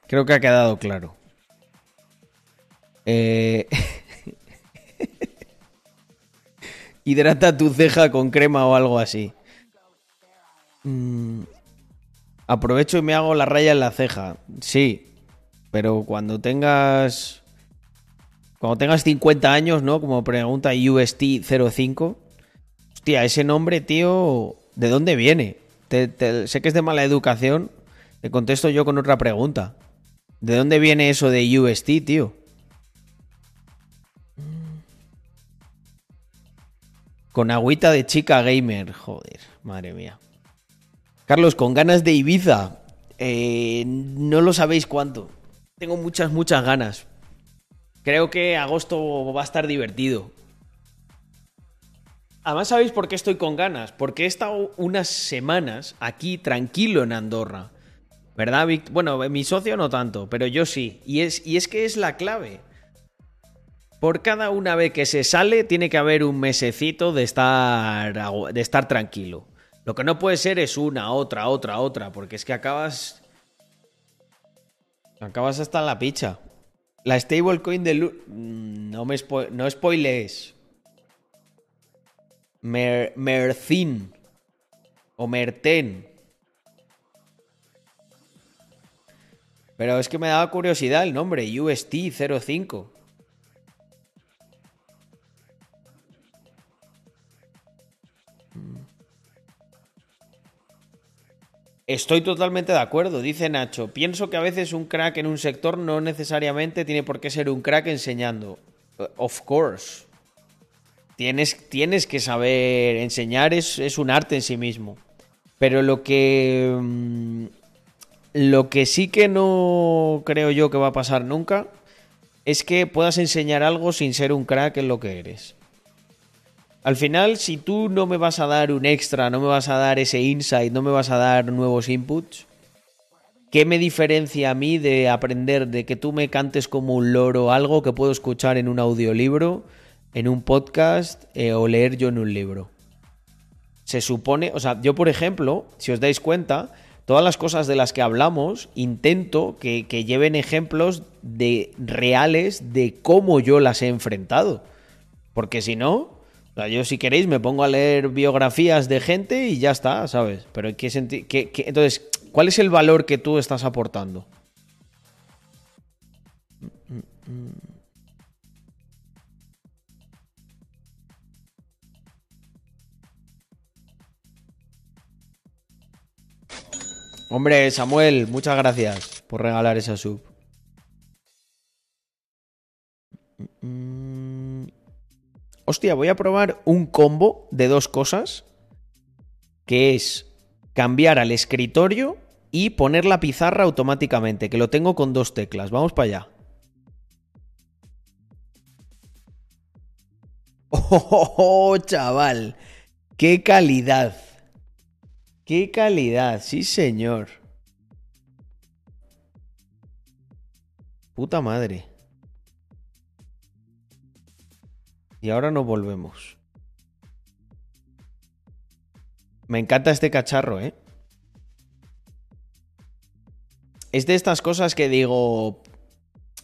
Creo que ha quedado claro. Eh... Hidrata tu ceja con crema o algo así. Mm, Aprovecho y me hago la raya en la ceja. Sí. Pero cuando tengas. Cuando tengas 50 años, ¿no? Como pregunta UST05. Hostia, ese nombre, tío. ¿De dónde viene? Te- te- sé que es de mala educación. Te contesto yo con otra pregunta. ¿De dónde viene eso de UST, tío? Con agüita de chica gamer. Joder, madre mía. Carlos, con ganas de Ibiza. Eh, no lo sabéis cuánto. Tengo muchas, muchas ganas. Creo que agosto va a estar divertido. Además, ¿sabéis por qué estoy con ganas? Porque he estado unas semanas aquí tranquilo en Andorra. ¿Verdad, Vic? Bueno, mi socio no tanto, pero yo sí. Y es, y es que es la clave. Por cada una vez que se sale, tiene que haber un mesecito de estar, de estar tranquilo. Lo que no puede ser es una, otra, otra, otra, porque es que acabas. Acabas hasta la picha. La stablecoin de Luna. Mm, no me spo... no spoilees. Mer... Mercin. O Merten. Pero es que me daba curiosidad el nombre, UST05. Estoy totalmente de acuerdo, dice Nacho. Pienso que a veces un crack en un sector no necesariamente tiene por qué ser un crack enseñando. Uh, Of course. Tienes, tienes que saber enseñar, es, es un arte en sí mismo. Pero lo que. mm, Lo que sí que no creo yo que va a pasar nunca es que puedas enseñar algo sin ser un crack en lo que eres. Al final, si tú no me vas a dar un extra, no me vas a dar ese insight, no me vas a dar nuevos inputs, ¿qué me diferencia a mí de aprender de que tú me cantes como un loro algo que puedo escuchar en un audiolibro, en un podcast eh, o leer yo en un libro? Se supone, o sea, yo por ejemplo, si os dais cuenta, todas las cosas de las que hablamos, intento que, que lleven ejemplos de reales de cómo yo las he enfrentado. Porque si no, o sea, yo si queréis me pongo a leer biografías de gente y ya está, ¿sabes? Pero ¿en qué sentido? Entonces, ¿cuál es el valor que tú estás aportando? Hombre, Samuel, muchas gracias por regalar esa sub. Hostia, voy a probar un combo de dos cosas. Que es cambiar al escritorio y poner la pizarra automáticamente, que lo tengo con dos teclas. Vamos para allá. ¡Oh, chaval! ¡Qué calidad! ¡Qué calidad! Sí, señor. Puta madre. Y ahora nos volvemos. Me encanta este cacharro, ¿eh? Es de estas cosas que digo...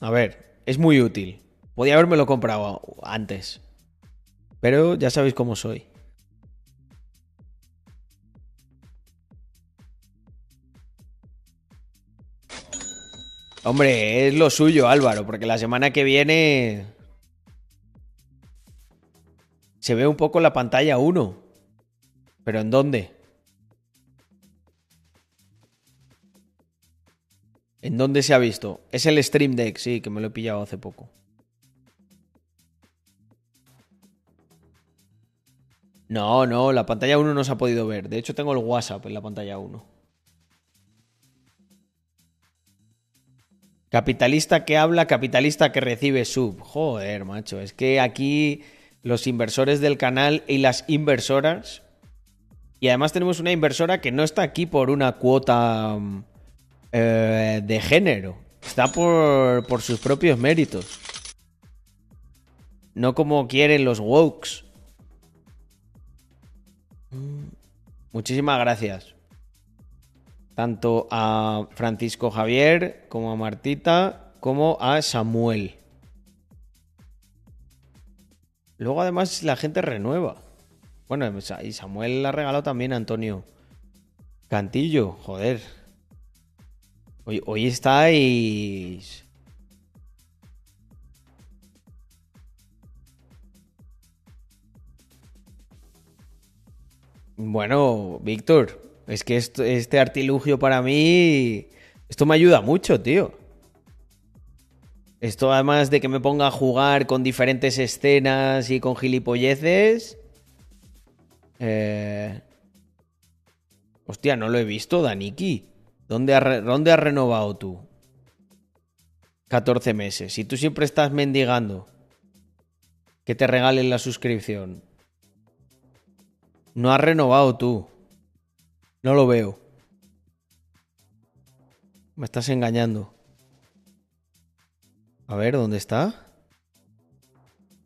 A ver, es muy útil. Podía habérmelo comprado antes. Pero ya sabéis cómo soy. Hombre, es lo suyo, Álvaro, porque la semana que viene se ve un poco la pantalla 1. ¿Pero en dónde? ¿En dónde se ha visto? Es el Stream Deck, sí, que me lo he pillado hace poco. No, no, la pantalla 1 no se ha podido ver. De hecho, tengo el WhatsApp en la pantalla 1. Capitalista que habla, capitalista que recibe sub. Joder, macho. Es que aquí los inversores del canal y las inversoras. Y además tenemos una inversora que no está aquí por una cuota mm, eh, de género. Está por, por sus propios méritos. No como quieren los wokes. Muchísimas gracias. Tanto a Francisco Javier, como a Martita, como a Samuel. Luego además la gente renueva. Bueno, y Samuel la ha regalado también a Antonio Cantillo. Joder. Hoy, hoy estáis... Bueno, Víctor, es que esto- este artilugio para mí, esto me ayuda mucho, tío. Esto además de que me ponga a jugar con diferentes escenas y con gilipolleces. Eh... Hostia, no lo he visto, Daniki. ¿Dónde dónde has renovado tú? 14 meses. Y tú siempre estás mendigando que te regalen la suscripción. No has renovado tú. No lo veo. Me estás engañando. A ver, ¿dónde está?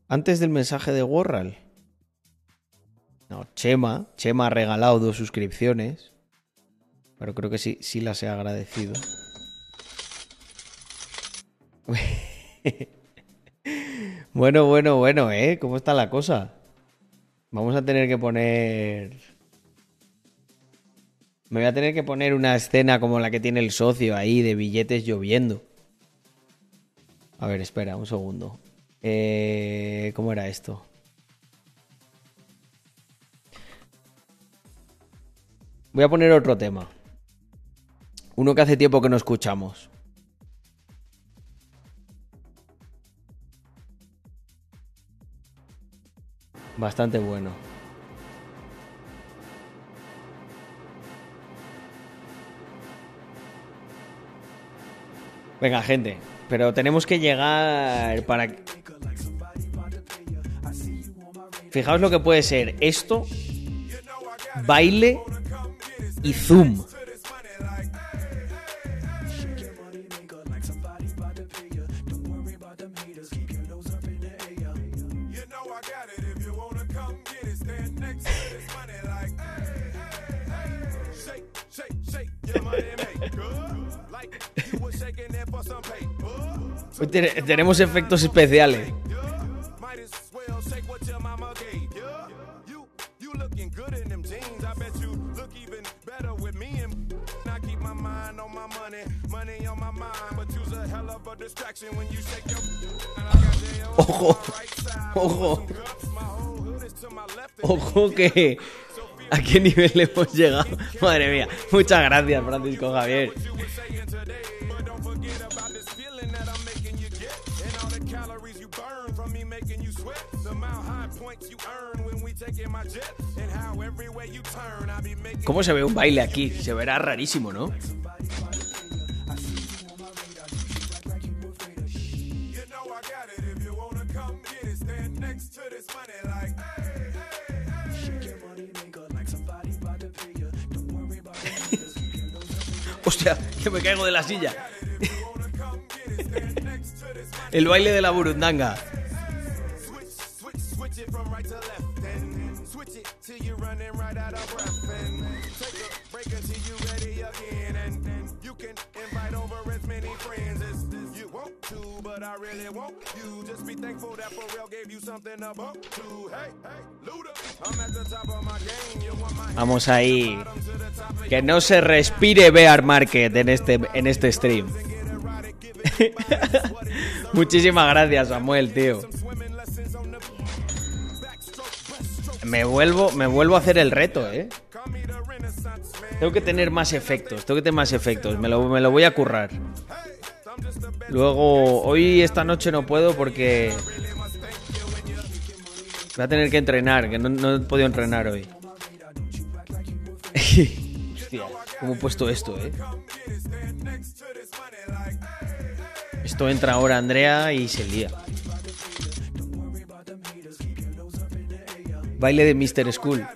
Antes del mensaje de Warral. No, Chema. Chema ha regalado dos suscripciones. Pero creo que sí, sí las he agradecido. bueno, bueno, bueno, ¿eh? ¿Cómo está la cosa? Vamos a tener que poner... Me voy a tener que poner una escena como la que tiene el socio ahí de billetes lloviendo. A ver, espera, un segundo. Eh, ¿Cómo era esto? Voy a poner otro tema. Uno que hace tiempo que no escuchamos. Bastante bueno. Venga, gente, pero tenemos que llegar para... Fijaos lo que puede ser esto, baile y zoom. Hoy te- tenemos efectos especiales. Ojo, ojo, ojo que a qué nivel hemos llegado. Madre mía, muchas gracias Francisco Javier. ¿Cómo se ve un baile aquí? Se verá rarísimo, ¿no? Hostia, que me caigo de la silla. El baile de la burundanga. Vamos ahí. Que no se respire Bear Market en este, en este stream. Muchísimas gracias, Samuel, tío. Me vuelvo, me vuelvo a hacer el reto, ¿eh? Tengo que tener más efectos, tengo que tener más efectos. Me lo, me lo voy a currar. Luego, hoy esta noche no puedo porque voy a tener que entrenar, que no, no he podido entrenar hoy. Hostia, ¿cómo he puesto esto, eh? Esto entra ahora Andrea y se lía. Baile de Mr. School.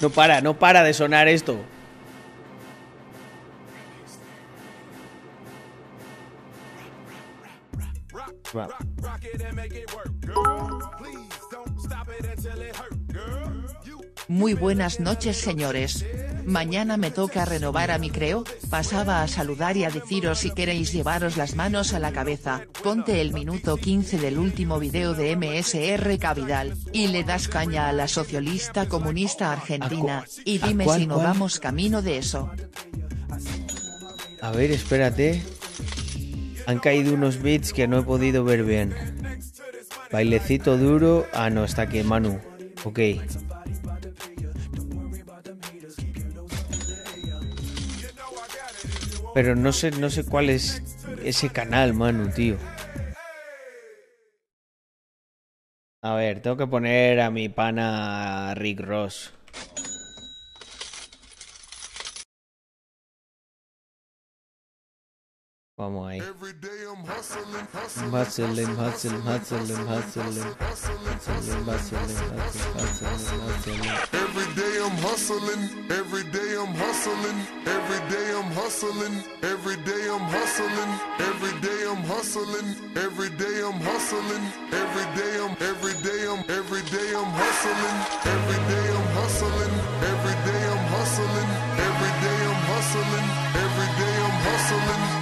No para, no para de sonar esto. Muy buenas noches señores. Mañana me toca renovar a mi creo, pasaba a saludar y a deciros si queréis llevaros las manos a la cabeza, ponte el minuto 15 del último video de MSR Cavidal, y le das caña a la socialista comunista argentina, y ¿A dime cuál, si no cuál? vamos camino de eso. A ver, espérate. Han caído unos beats que no he podido ver bien. Bailecito duro. Ah, no, está aquí Manu. Ok. Pero no sé, no sé cuál es ese canal, Manu, tío. A ver, tengo que poner a mi pana Rick Ross. Vamos ahí. Every day I'm hustling, hustling, Hustling, hustling, hustling, hustling. Hustling, hustling, hustling, hustling. Every day I'm hustling, every day I'm hustling, every day I'm hustling, every day I'm hustling, every day I'm hustling, every day I'm hustling, every day I'm every day I'm every day I'm hustling, every day I'm hustling, every day I'm hustling, every day I'm hustling, every day I'm hustling,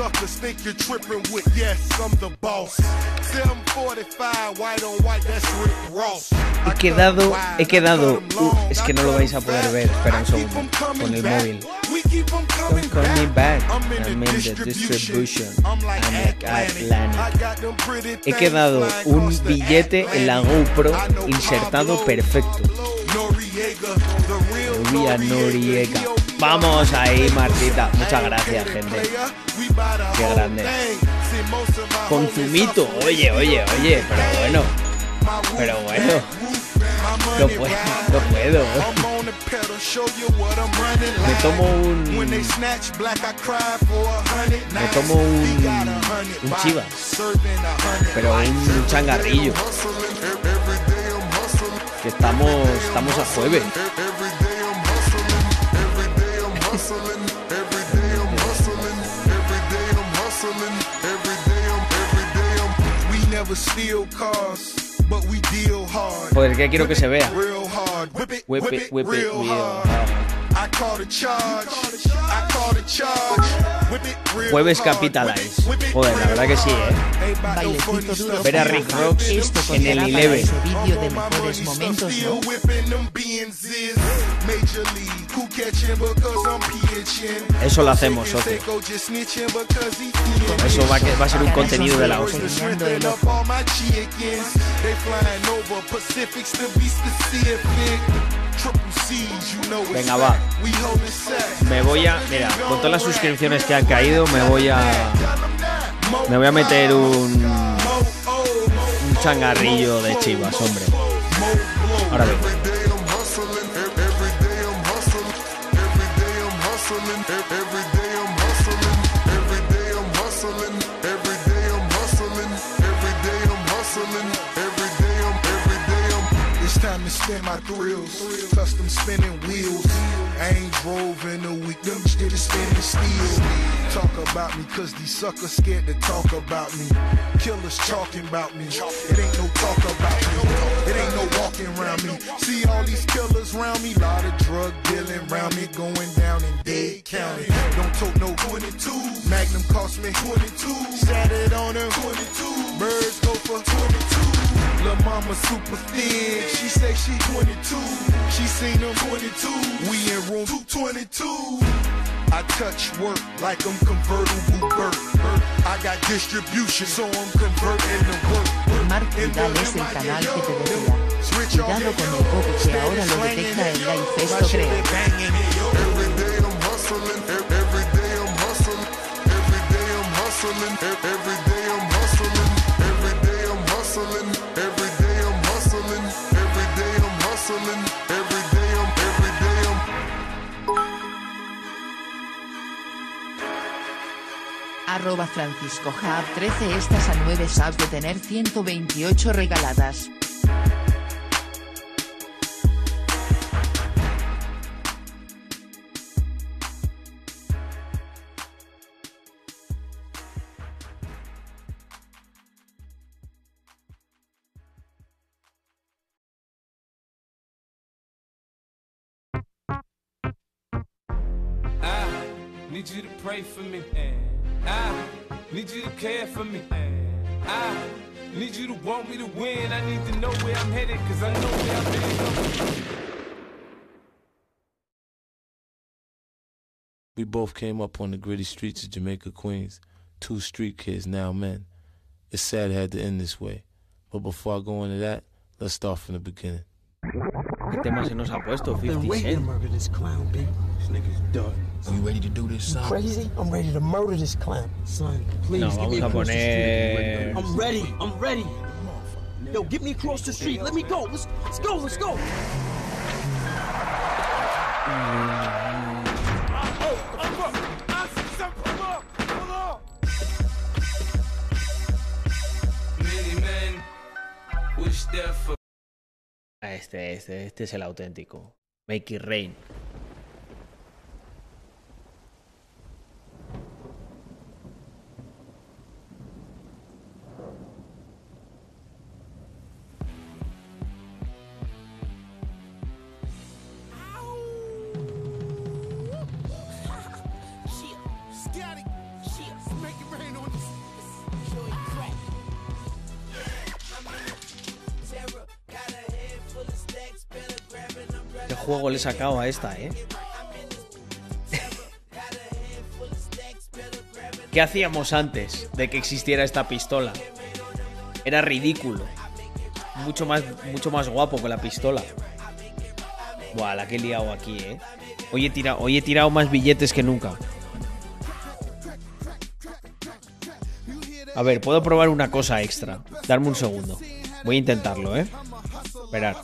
suckers think you're tripping with? Yes, I'm the boss. 745, white on white, that's Rick Ross. He quedado, he quedado. Uh, es que no lo vais a poder ver. Espera un segundo. Con el móvil. Don't call me back. I'm in the distribution. I'm like Atlantic. He quedado un billete en la GoPro insertado perfecto. Vamos ahí, Martita. Muchas gracias, gente. Qué grande. Con zumito. Oye, oye, oye. Pero bueno. Pero bueno. No puedo. No puedo. Me tomo un. Me tomo un. Un chivas. Pero un changarrillo. Que estamos. Estamos a jueves. Hustling, every day I'm hustling, every day I'm hustling, every day I'm every day I'm We never steal cars, but we deal hard. Joder, que quiero que se vea. Real hard. Whip it, Whip it, whip it real hard. Hard. I call the charge. I call the charge. Whip it real Jueves. Capitalize. Joder, la verdad que sí, ¿eh? Bailecito duro. Ver a Rick Rocks Esto en el Eleven. Eso lo hacemos, socio. Eso va, que- va a ser un contenido de la hostia. Venga, va. Me voy a. Mira, con todas las suscripciones que han caído, me voy a. Me voy a meter un. Un changarrillo de chivas, hombre. Ahora vengo. Spin my thrills. Custom spinning wheels. I ain't drove in a week. Them shit is spinning steel. Talk about me, cause these suckers scared to talk about me. Killers talking about me. It ain't no talk about me. It ain't no walking around me. See all these killers around me. Lot of drug dealing around me. Going down in Dade County. Don't talk no 22. Magnum cost me 22. Sat it on her 22. Birds go for 22. Lil' mama super thin. She say she 22. She seen them 22. We in room 222. I touch work like I'm convertible Burt. I got distribution, so I'm converting the work. Mark Vidal es el canal que te decía. Cuidado con el copy que ahora lo detecta el live esto creo. every day I'm hustling, every day I'm hustling, every day I'm hustling, every day Arroba Francisco Hub 13 estas a 9 sabs de tener 128 regaladas. To pray for me. I need you to care for me. I need you to want me to win. I need to know where I'm headed, cause I know where I've been. We both came up on the gritty streets of Jamaica, Queens. Two street kids, now men. It's sad it had to end this way. But before I go into that, let's start from the beginning. ¿Qué tema se nos ha puesto? Been 50 waiting to Cent. Murder this clown, B. This nigga's done. Are you ready to do this, son? Crazy? I'm ready to murder this clown. Son, please No, give me vamos a a push to poner- street. I'm ready. I'm ready. Yo, get me across the street. Let me go. Let's, let's go. Let's go. Many men wish death for Este, este, este es el auténtico. Make it rain. Le he sacado a esta, eh? ¿Qué hacíamos antes de que existiera esta pistola? Era ridículo. Mucho más, mucho más guapo con la pistola. Buah, la que he liado aquí, eh. Hoy he tirado, hoy tirado más billetes que nunca. A ver, puedo probar una cosa extra. Darme un segundo. Voy a intentarlo, ¿eh? Esperar.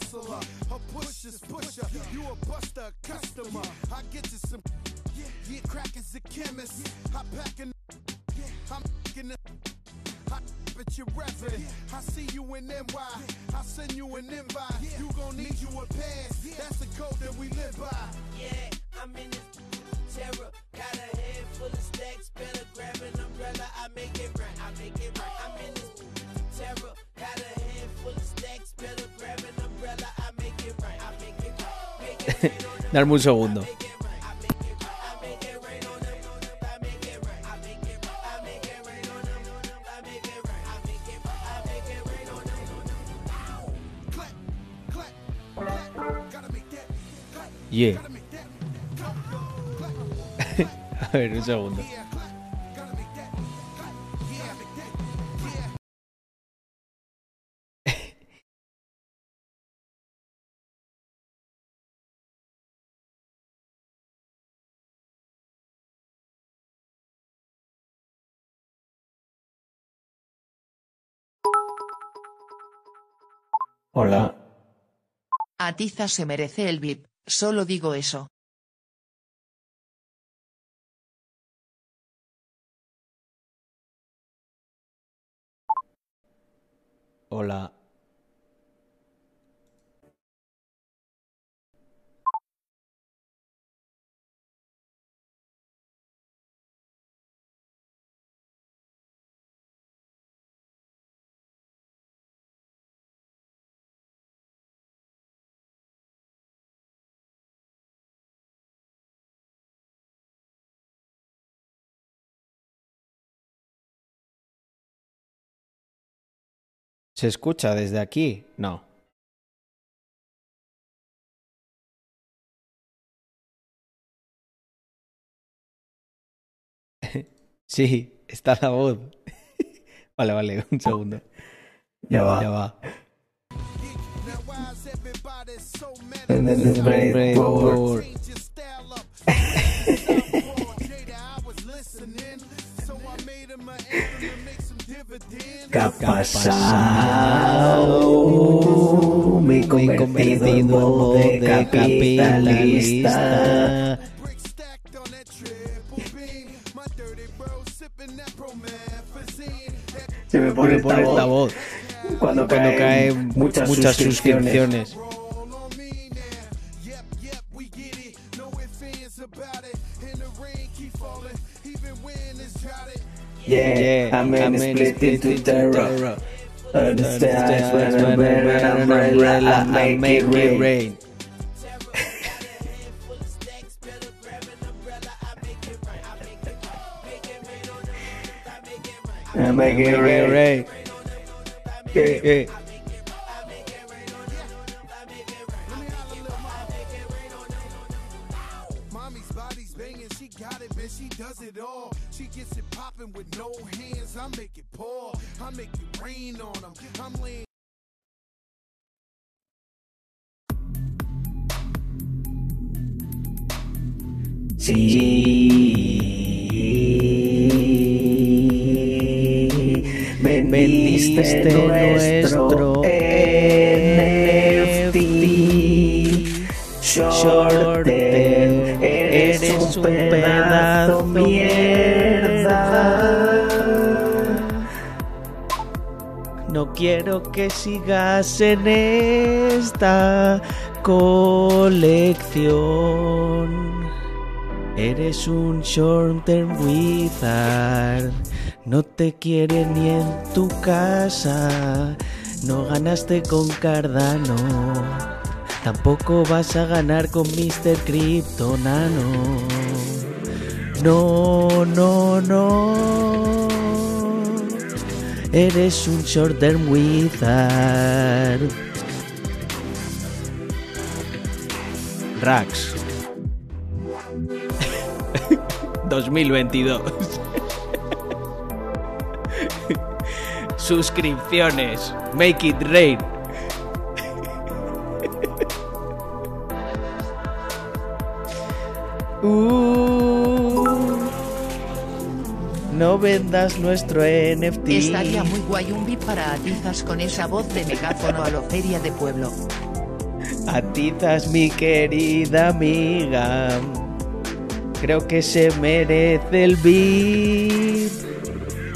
Make that. Clap, Yeah. A ver, un segundo. Hola. Atiza se merece el VIP, solo digo eso. Hola. ¿Se escucha desde aquí? No. Sí, está la voz. Vale, vale, un segundo. Ya va. Ya va. ¿Qué ha pasado? Me he convertido de capitalista. Bro sipping that promethazine. Se me pone Pone esta voz voz cuando, cuando caen caen muchas, muchas suscripciones. suscripciones. Yeah, Yeah, I'm in split into terror. Understand when I wear an umbrella, I make it rain. I make it rain. Yeah. Eh, I make it pour. I make it rain on them. I'm laying Sí. Nuestro NFT. Shorter, eres un pedazo mierda. No quiero que sigas en esta colección. Eres un short term wizard. No te quiere ni en tu casa. No ganaste con Cardano. Tampoco vas a ganar con Mr. Crypto Nano. No, no, no. Eres un short term wizard. Rax. 2022. Suscripciones. Make it rain. Uh, no vendas nuestro NFT. Estaría muy guay un beat para atizas con esa voz de megáfono a lo feria de pueblo. Atizas, mi querida amiga. Creo que se merece el beat.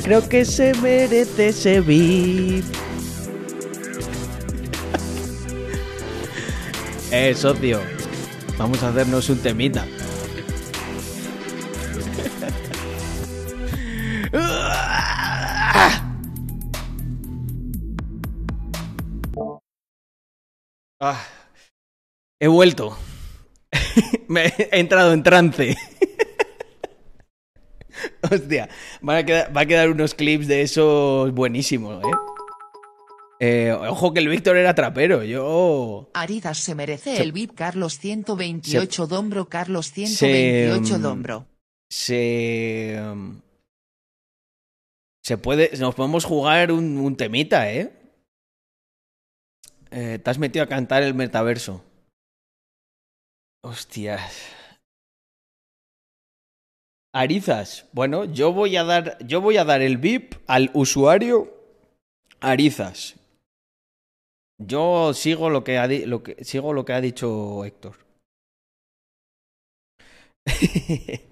Creo que se merece ese beat. eh, socio. Vamos a hacernos un temita. Ah, he vuelto. Me he entrado en trance. Hostia, van a quedar- va a quedar unos clips de esos buenísimos, ¿eh? Eh, Ojo que el Víctor era trapero, yo... Aridas se merece Se- el beat Carlos 128 Dombro Carlos se, 128 mm, Dombro. Se... um, Se puede... Nos podemos jugar un, un temita, ¿eh? Eh, Te has metido a cantar el metaverso. Hostias. Arizas. Bueno, yo voy a dar, yo voy a dar el VIP al usuario Arizas. Yo sigo lo que ha, lo que, sigo lo que ha dicho Héctor.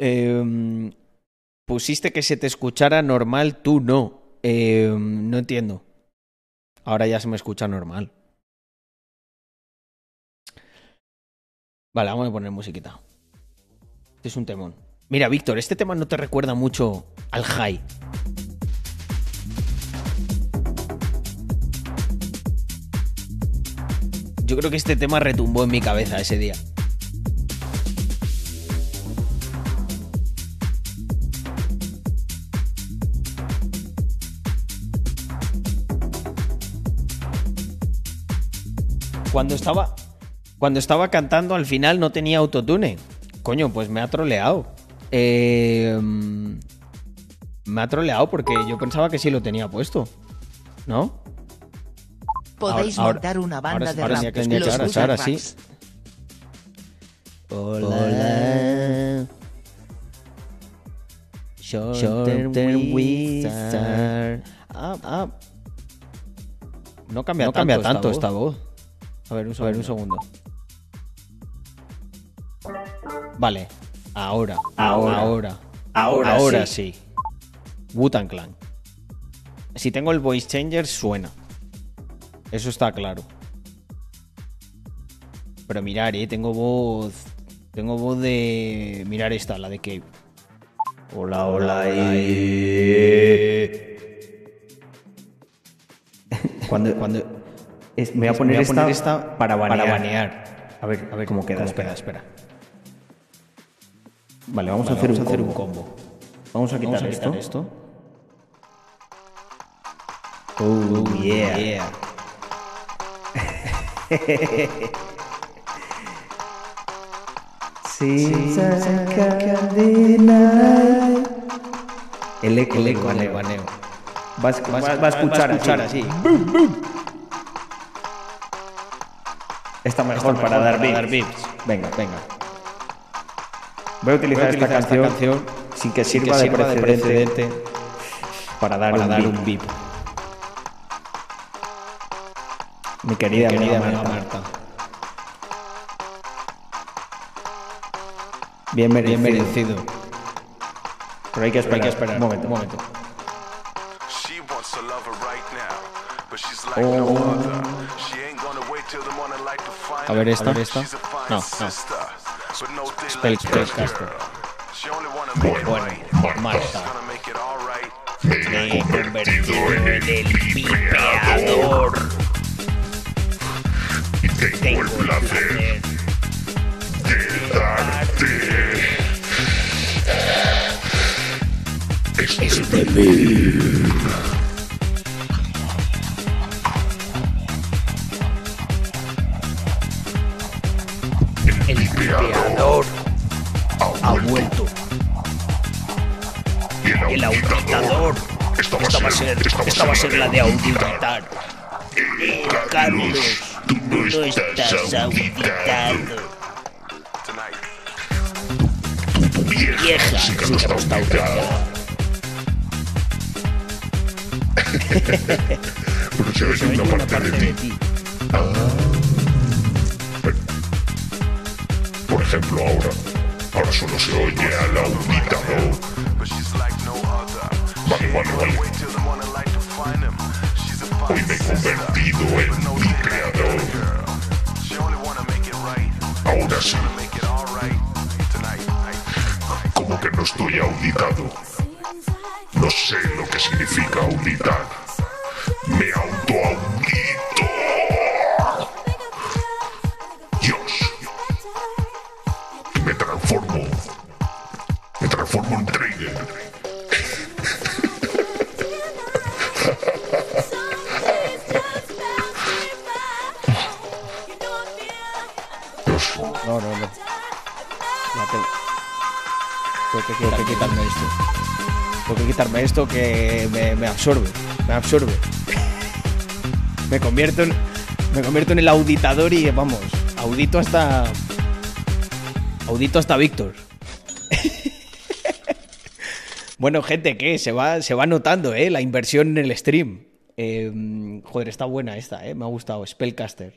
Em, pusiste que se te escuchara normal, tú no. Em, no entiendo. Ahora ya se me escucha normal. Vale, vamos a poner musiquita. Este es un temón. Mira, Víctor, este tema no te recuerda mucho al high. Yo creo que este tema retumbó en mi cabeza ese día. Cuando estaba, cuando estaba cantando al final no tenía autotune. Coño, pues me ha troleado. Eh, me ha troleado porque yo pensaba que sí lo tenía puesto. ¿No? Podéis ahora- montar una banda ahora- de rap. los ahora- ahora sí. Hola. Short term wizard. Ah, ah. No cambia, No tanto, cambia esta tanto voz. esta voz. A ver, un segundo. A ver, un segundo. Vale. Ahora. Ahora. Ahora. Ahora Ahora sí. sí. Wutan Clan. Si tengo el voice changer, suena. Eso está claro. Pero mirar, eh, tengo voz. Tengo voz de. Mirar esta, la de Cave. Hola, hola, eh. Cuando, cuando es- me voy a poner, Voy a poner esta, esta para banear. para banear. A ver, a ver cómo queda. ¿Cómo espera. queda? Espera. Vale, vamos Vale, a hacer, vamos un, a hacer un combo. Vamos a quitar, Vamos a esto. quitar esto. Oh, yeah. Yeah. Sin cadena. El eco, El eco, el baneo. Va, a esc- va- va a escuchar, así. Está mejor para, mejor dar, para dar beats. Venga, Venga. Voy a utilizar, Voy a utilizar esta, esta canción, canción sin que sirva, de, precedente para dar, un, dar un bip. Mi querida, querida amiga amiga Marta. Bien merecido. Bien merecido. Pero hay que esperar. Hay que esperar. Un momento, un momento. She A ver esta. A ver esta. No, no. Spellcaster. Bueno, right. Marta. Me he convertido en el pipeador. Y tengo el placer de darte este beat. Ser la de auditar. Carlos, tú no estás auditado. Tu vieja sí que no está auditada. Pero se oye una parte de ti. Ah. Que me, absorbe. Me absorbe. me convierto en. Me convierto en el auditador y vamos. Audito hasta. Audito hasta Víctor. bueno, gente, ¿qué? Se va, se va notando, ¿eh? La inversión en el stream. Eh, joder, está buena esta, ¿eh? Me ha gustado. Spellcaster.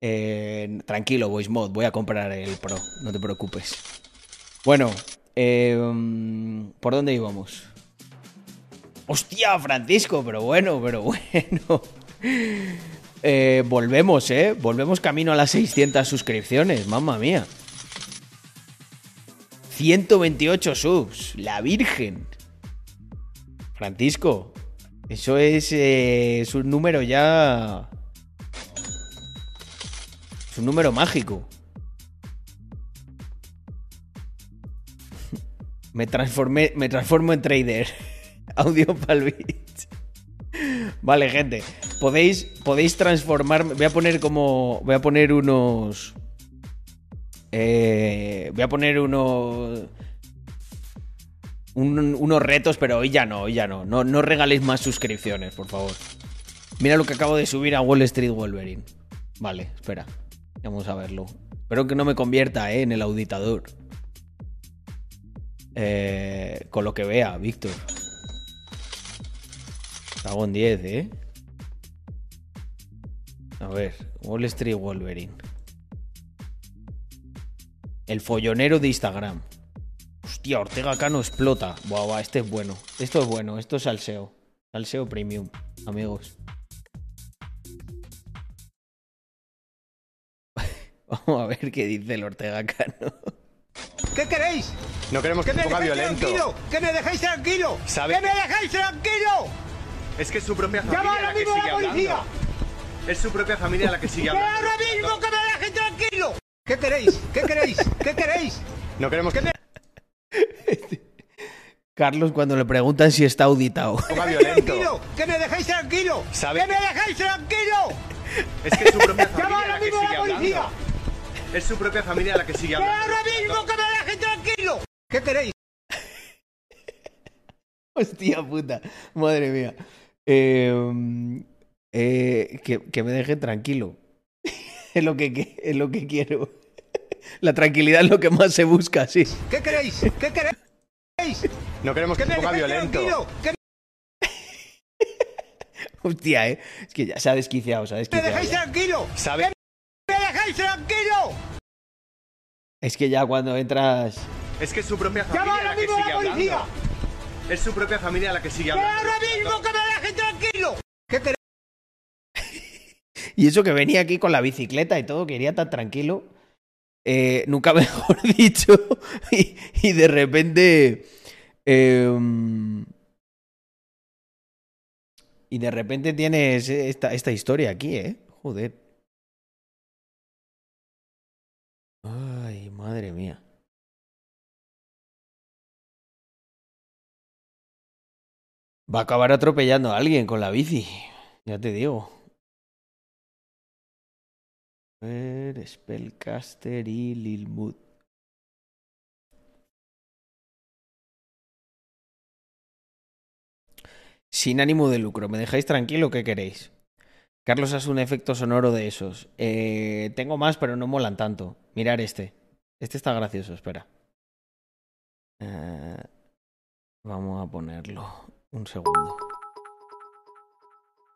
Eh, tranquilo, Voice Mod, voy a comprar el Pro, no te preocupes. Bueno, eh, ¿por dónde íbamos? Hostia, Francisco, pero bueno, pero bueno. Eh, volvemos, ¿eh? Volvemos camino a las 600 suscripciones, mamma mía. 128 subs, la Virgen. Francisco, eso es, eh, es un número ya... Es un número mágico. Me transformé, me transformo en trader. Audio palbit. Vale, gente. Podéis, podéis transformarme. Voy a poner como. Voy a poner unos. eh, voy a poner unos. un- unos retos, pero hoy ya no, hoy ya no. no. No regaléis más suscripciones, por favor. Mira lo que acabo de subir a Wall Street Wolverine. Vale, espera. Vamos a verlo. Espero que no me convierta eh, en el auditador. Eh, con lo que vea, Víctor. Cago en 10, ¿eh? A ver, Wall Street Wolverine. El follonero de Instagram. Hostia, Ortega Cano explota. Buah, buah, este es bueno. Esto es bueno, esto es salseo. Salseo premium, amigos. Vamos a ver qué dice el Ortega Cano. ¿Qué queréis? No queremos que ¡Que se me ponga dejéis violento. tranquilo! ¡Que me dejéis tranquilo! ¿Sabe? ¡Que me dejéis tranquilo! Es que es su propia ¡Llama familia ahora la que mismo a sigue la policía! hablando. Es su propia familia la que sigue ¡Que hablando. ahora mismo que me dejen tranquilo! ¿Qué queréis? ¿Qué queréis? ¿Qué queréis? No queremos que Carlos cuando le preguntan si está auditado. ponga ¡Que me dejéis tranquilo! ¡Que me dejéis tranquilo! ¿Sabe? ¡Que me dejéis tranquilo! Es que es su propia ¡Llama familia ahora la que mismo a sigue la policía! hablando. Es su propia familia la que sigue ¡Que hablando. ahora mismo que me dejen tranquilo! ¿Qué queréis? Hostia puta, madre mía. Eh, eh, que, que me deje tranquilo. es, lo que, que- es lo que quiero. La tranquilidad es lo que más se busca, sí. ¿Qué queréis? ¿Qué queréis? No queremos que se me ponga violento. Que Hostia, ¿eh? Es que ya se ha desquiciado, se ha me desquiciado. dejéis ya. tranquilo. ¿Sabe? ¡Me dejéis tranquilo! Es que ya cuando entras... Es que es su propia familia ¡Llama ahora mismo a la policía! hablando. Es su propia familia la que sigue ¡Que hablando. ahora mismo que me dejen tranquilo! ¿Qué? Y eso que venía aquí con la bicicleta y todo, que iría tan tranquilo. Eh, nunca mejor dicho. Y, y de repente. eh, y de repente tienes esta, esta historia aquí, ¿eh? Joder. Ay, madre mía. Va a acabar atropellando a alguien con la bici. Ya te digo. A ver, Spellcaster y Lilmood. Sin ánimo de lucro. ¿Me dejáis tranquilo? ¿Qué queréis? Carlos hace un efecto sonoro de esos. Eh, tengo más, pero no molan tanto. Mirar este. Este está gracioso, espera. Eh, vamos a ponerlo. Un segundo.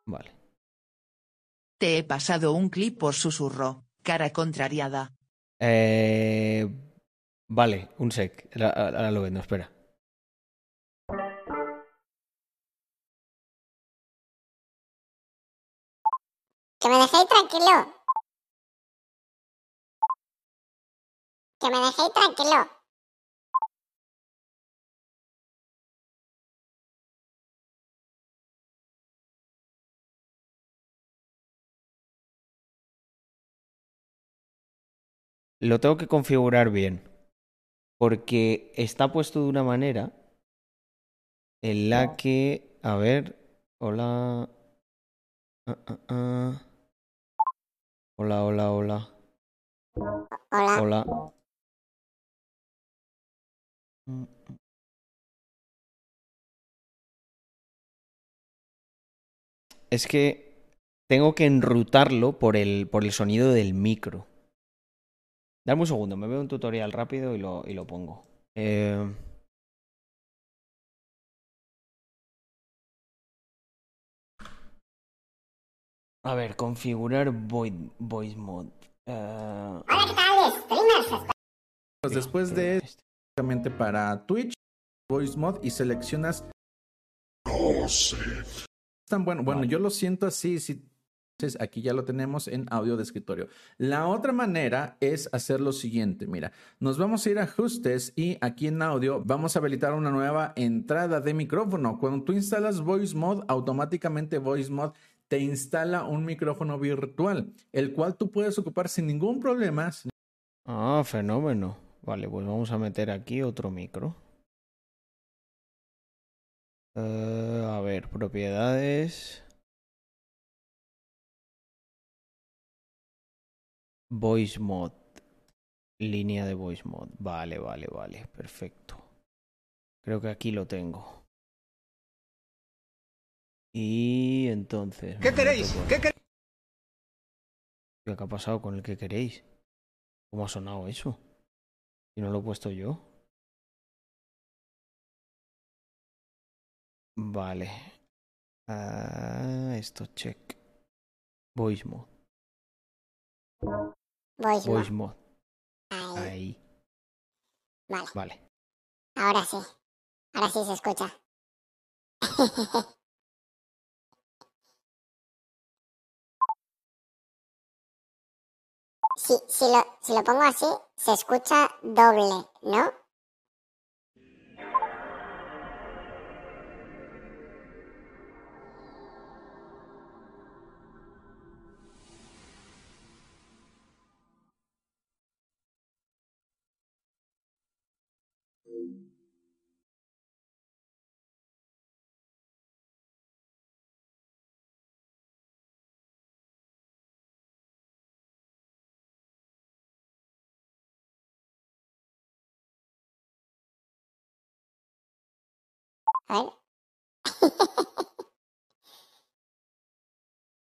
Vale. Te he pasado un clip por susurro, cara contrariada. Eh, vale, un sec. Ahora, ahora lo vendo, espera. Que me dejéis tranquilo. Que me dejéis tranquilo. Lo tengo que configurar bien. Porque está puesto de una manera en la que. A ver. Hola. Ah, ah, ah. Hola, hola, hola. Hola. Hola. Es que tengo que enrutarlo por el, por el sonido del micro. Dame un segundo, me veo un tutorial rápido y lo, y lo pongo. Eh, A ver, configurar void- voice mode. Eh, Hola, ¿qué tal, streamers? Pues después de esto, básicamente para Twitch, Voice Mod y seleccionas. Tan bueno, bueno, yo lo siento así, si aquí ya lo tenemos en audio de escritorio. La otra manera es hacer lo siguiente, mira, nos vamos a ir a ajustes y aquí en audio vamos a habilitar una nueva entrada de micrófono. Cuando tú instalas Voice Mod, automáticamente Voice Mod te instala un micrófono virtual, el cual tú puedes ocupar sin ningún problema, Ah, fenómeno. Vale, pues vamos a meter aquí otro micro. Eh, a ver, propiedades. Voice mod. Línea de voice mod. Vale, vale, vale. Perfecto. Creo que aquí lo tengo. Y entonces. ¿Qué queréis? por- ¿Qué queréis? ¿Qué ha pasado con el que queréis? ¿Cómo ha sonado eso? Si no lo he puesto yo. Vale. Ah, esto check. Voice mode. Voice Mod. Voice mode. Ahí. Ahí. Vale, Vale. ahora sí. Ahora sí se escucha. Si, si, lo, si lo pongo así, se escucha doble, ¿no? A ver.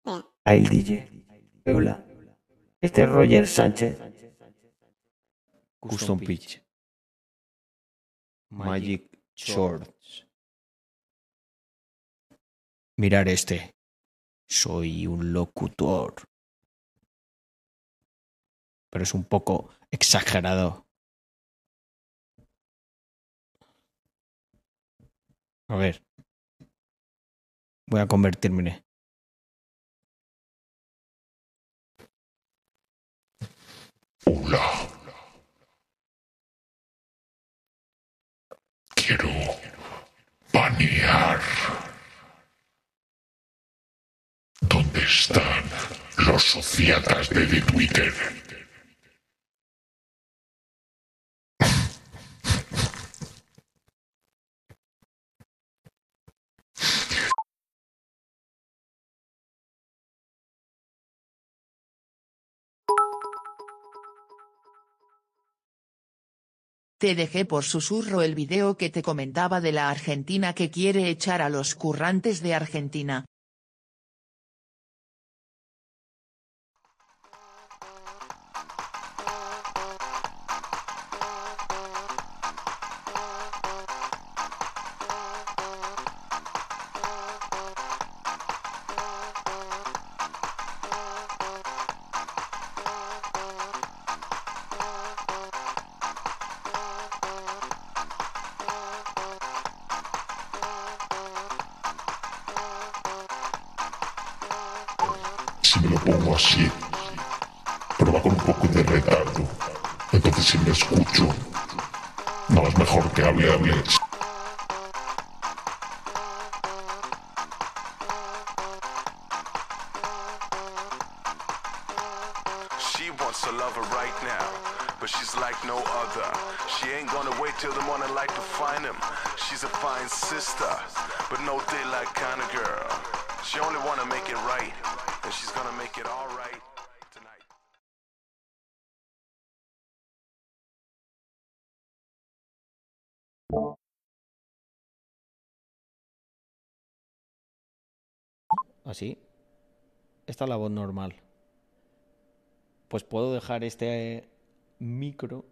Mira, Ahí el DJ. Hola. Este es Roger Sánchez. Custom Pitch. Magic Shorts. Mirar este. Soy un locutor. Pero es un poco exagerado. A ver. Voy a convertirme. Hola. Quiero banear. ¿Dónde están los sociatas de Twitter? Te dejé por susurro el video que te comentaba de la Argentina que quiere echar a los currantes de Argentina. Si me lo pongo así, pero va con un poco de retardo. Entonces si me escucho, no es mejor que hable, hable. La voz normal. Pues puedo dejar este micro.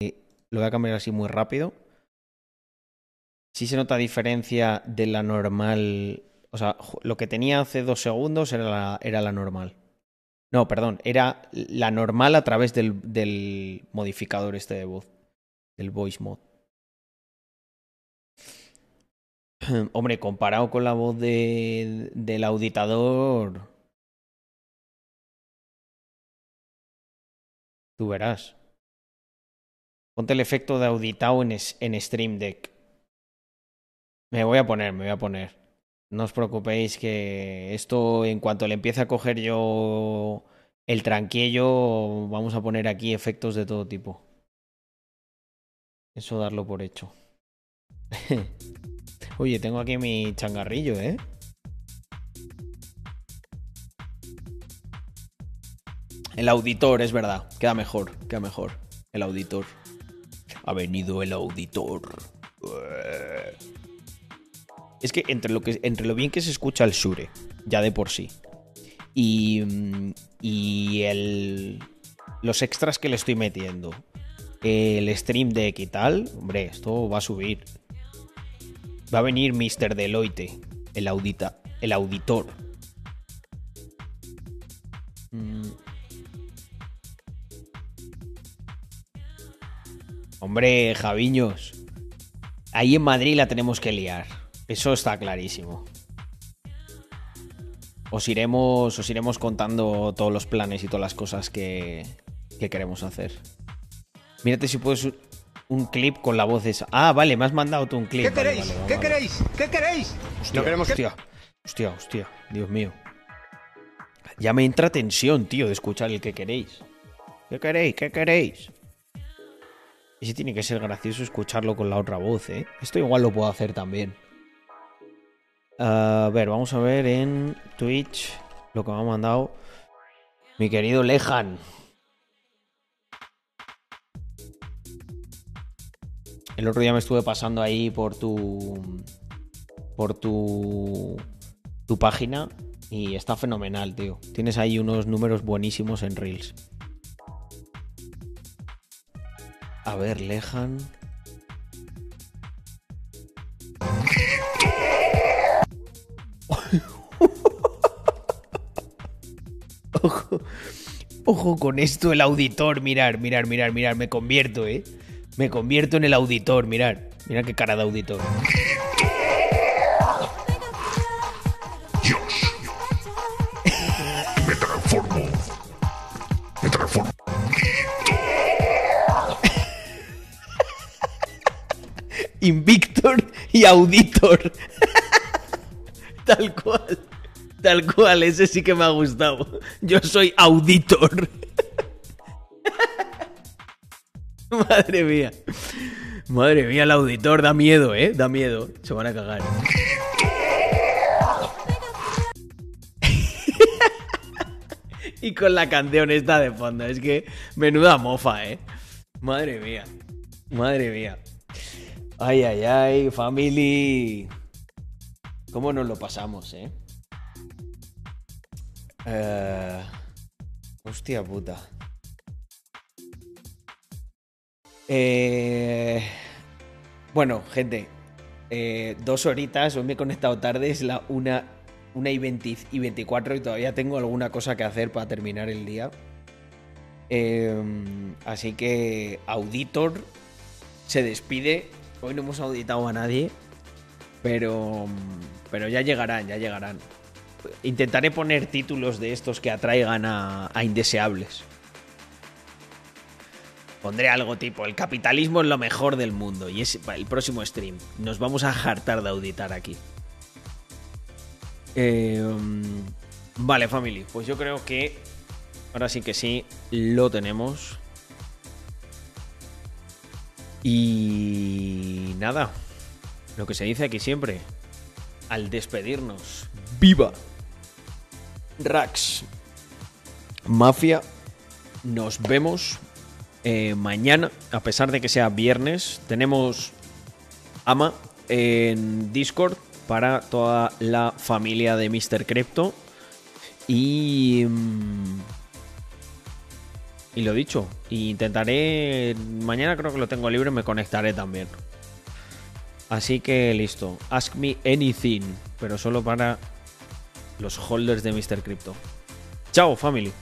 Y Lo voy a cambiar así muy rápido. Sí se nota diferencia de la normal. O sea, lo que tenía hace dos segundos era la, era la normal. No, perdón, era la normal a través del, del modificador este de voz. Del voice mod. Hombre, comparado con la voz de, del auditador. Tú verás. Ponte el efecto de auditado en Stream Deck. Me voy a poner, me voy a poner. No os preocupéis que esto, en cuanto le empiece a coger yo el tranquillo, vamos a poner aquí efectos de todo tipo. Eso darlo por hecho. Oye, tengo aquí mi changarrillo, ¿eh? El auditor, es verdad. Queda mejor, queda mejor. El auditor. Ha venido el auditor. Es que entre lo, que, entre lo bien que se escucha el Shure, ya de por sí, y, mm, y el, los extras que le estoy metiendo, el Stream Deck y tal, hombre, esto va a subir. Va a venir Mr. Deloitte, el, el auditor. Mm. Hombre, Javiños. Ahí en Madrid la tenemos que liar. Eso está clarísimo. Os iremos, os iremos contando todos los planes y todas las cosas que, que queremos hacer. Mírate si puedes un clip con la voz esa. Ah, vale, me has mandado tú un clip. ¿Qué Vale, queréis? vale, ¿Qué queréis? ¿Qué queréis? Hostia, No queremos que- hostia, hostia, hostia, Dios mío. Ya me entra tensión, tío, de escuchar el que queréis. ¿Qué queréis? ¿Qué queréis? Y si tiene que ser gracioso escucharlo con la otra voz, ¿eh? Esto igual lo puedo hacer también. A ver, vamos a ver en Twitch lo que me ha mandado mi querido Lejan. El otro día me estuve pasando ahí por tu. por tu. tu página y está fenomenal, tío. Tienes ahí unos números buenísimos en Reels. A ver, Lejan. Ojo, ojo con esto, el auditor. Mirar, mirar, mirar, mirar. Me convierto, eh. Me convierto en el auditor, mirar. Mira qué cara de auditor. Me transformo. Me transformo. Invictor y Auditor. Tal cual. Tal cual, ese sí que me ha gustado. Yo soy Auditor. Madre mía. Madre mía, el auditor da miedo, ¿eh? Da miedo. Se van a cagar. y con la canción esta de fondo. Es que menuda mofa, ¿eh? Madre mía. Madre mía. Ay, ay, ay, family. ¿Cómo nos lo pasamos, eh? Eh, hostia puta. Eh, bueno, gente. eh, dos horitas, hoy me he conectado tarde, es la una, una y, 20 y 24 y todavía tengo alguna cosa que hacer para terminar el día. Eh, así que Auditor se despide. Hoy no hemos auditado a nadie, pero, pero ya llegarán, ya llegarán. Intentaré poner títulos de estos que atraigan a, indeseables. Pondré algo tipo, el capitalismo es lo mejor del mundo. Y es el próximo stream. Nos vamos a hartar de auditar aquí. Um, vale, family. Pues yo creo que ahora sí que sí, lo tenemos. Y nada, lo que se dice aquí siempre, al despedirnos, ¡viva! Rax, Mafia, nos vemos eh, mañana, a pesar de que sea viernes, tenemos Ama en Discord para toda la familia de Mr. Crypto. Y. mm, Y lo dicho, intentaré. Mañana creo que lo tengo libre, me conectaré también. Así que listo. Ask me anything, pero solo para los holders de Mr. Crypto. Chao, family.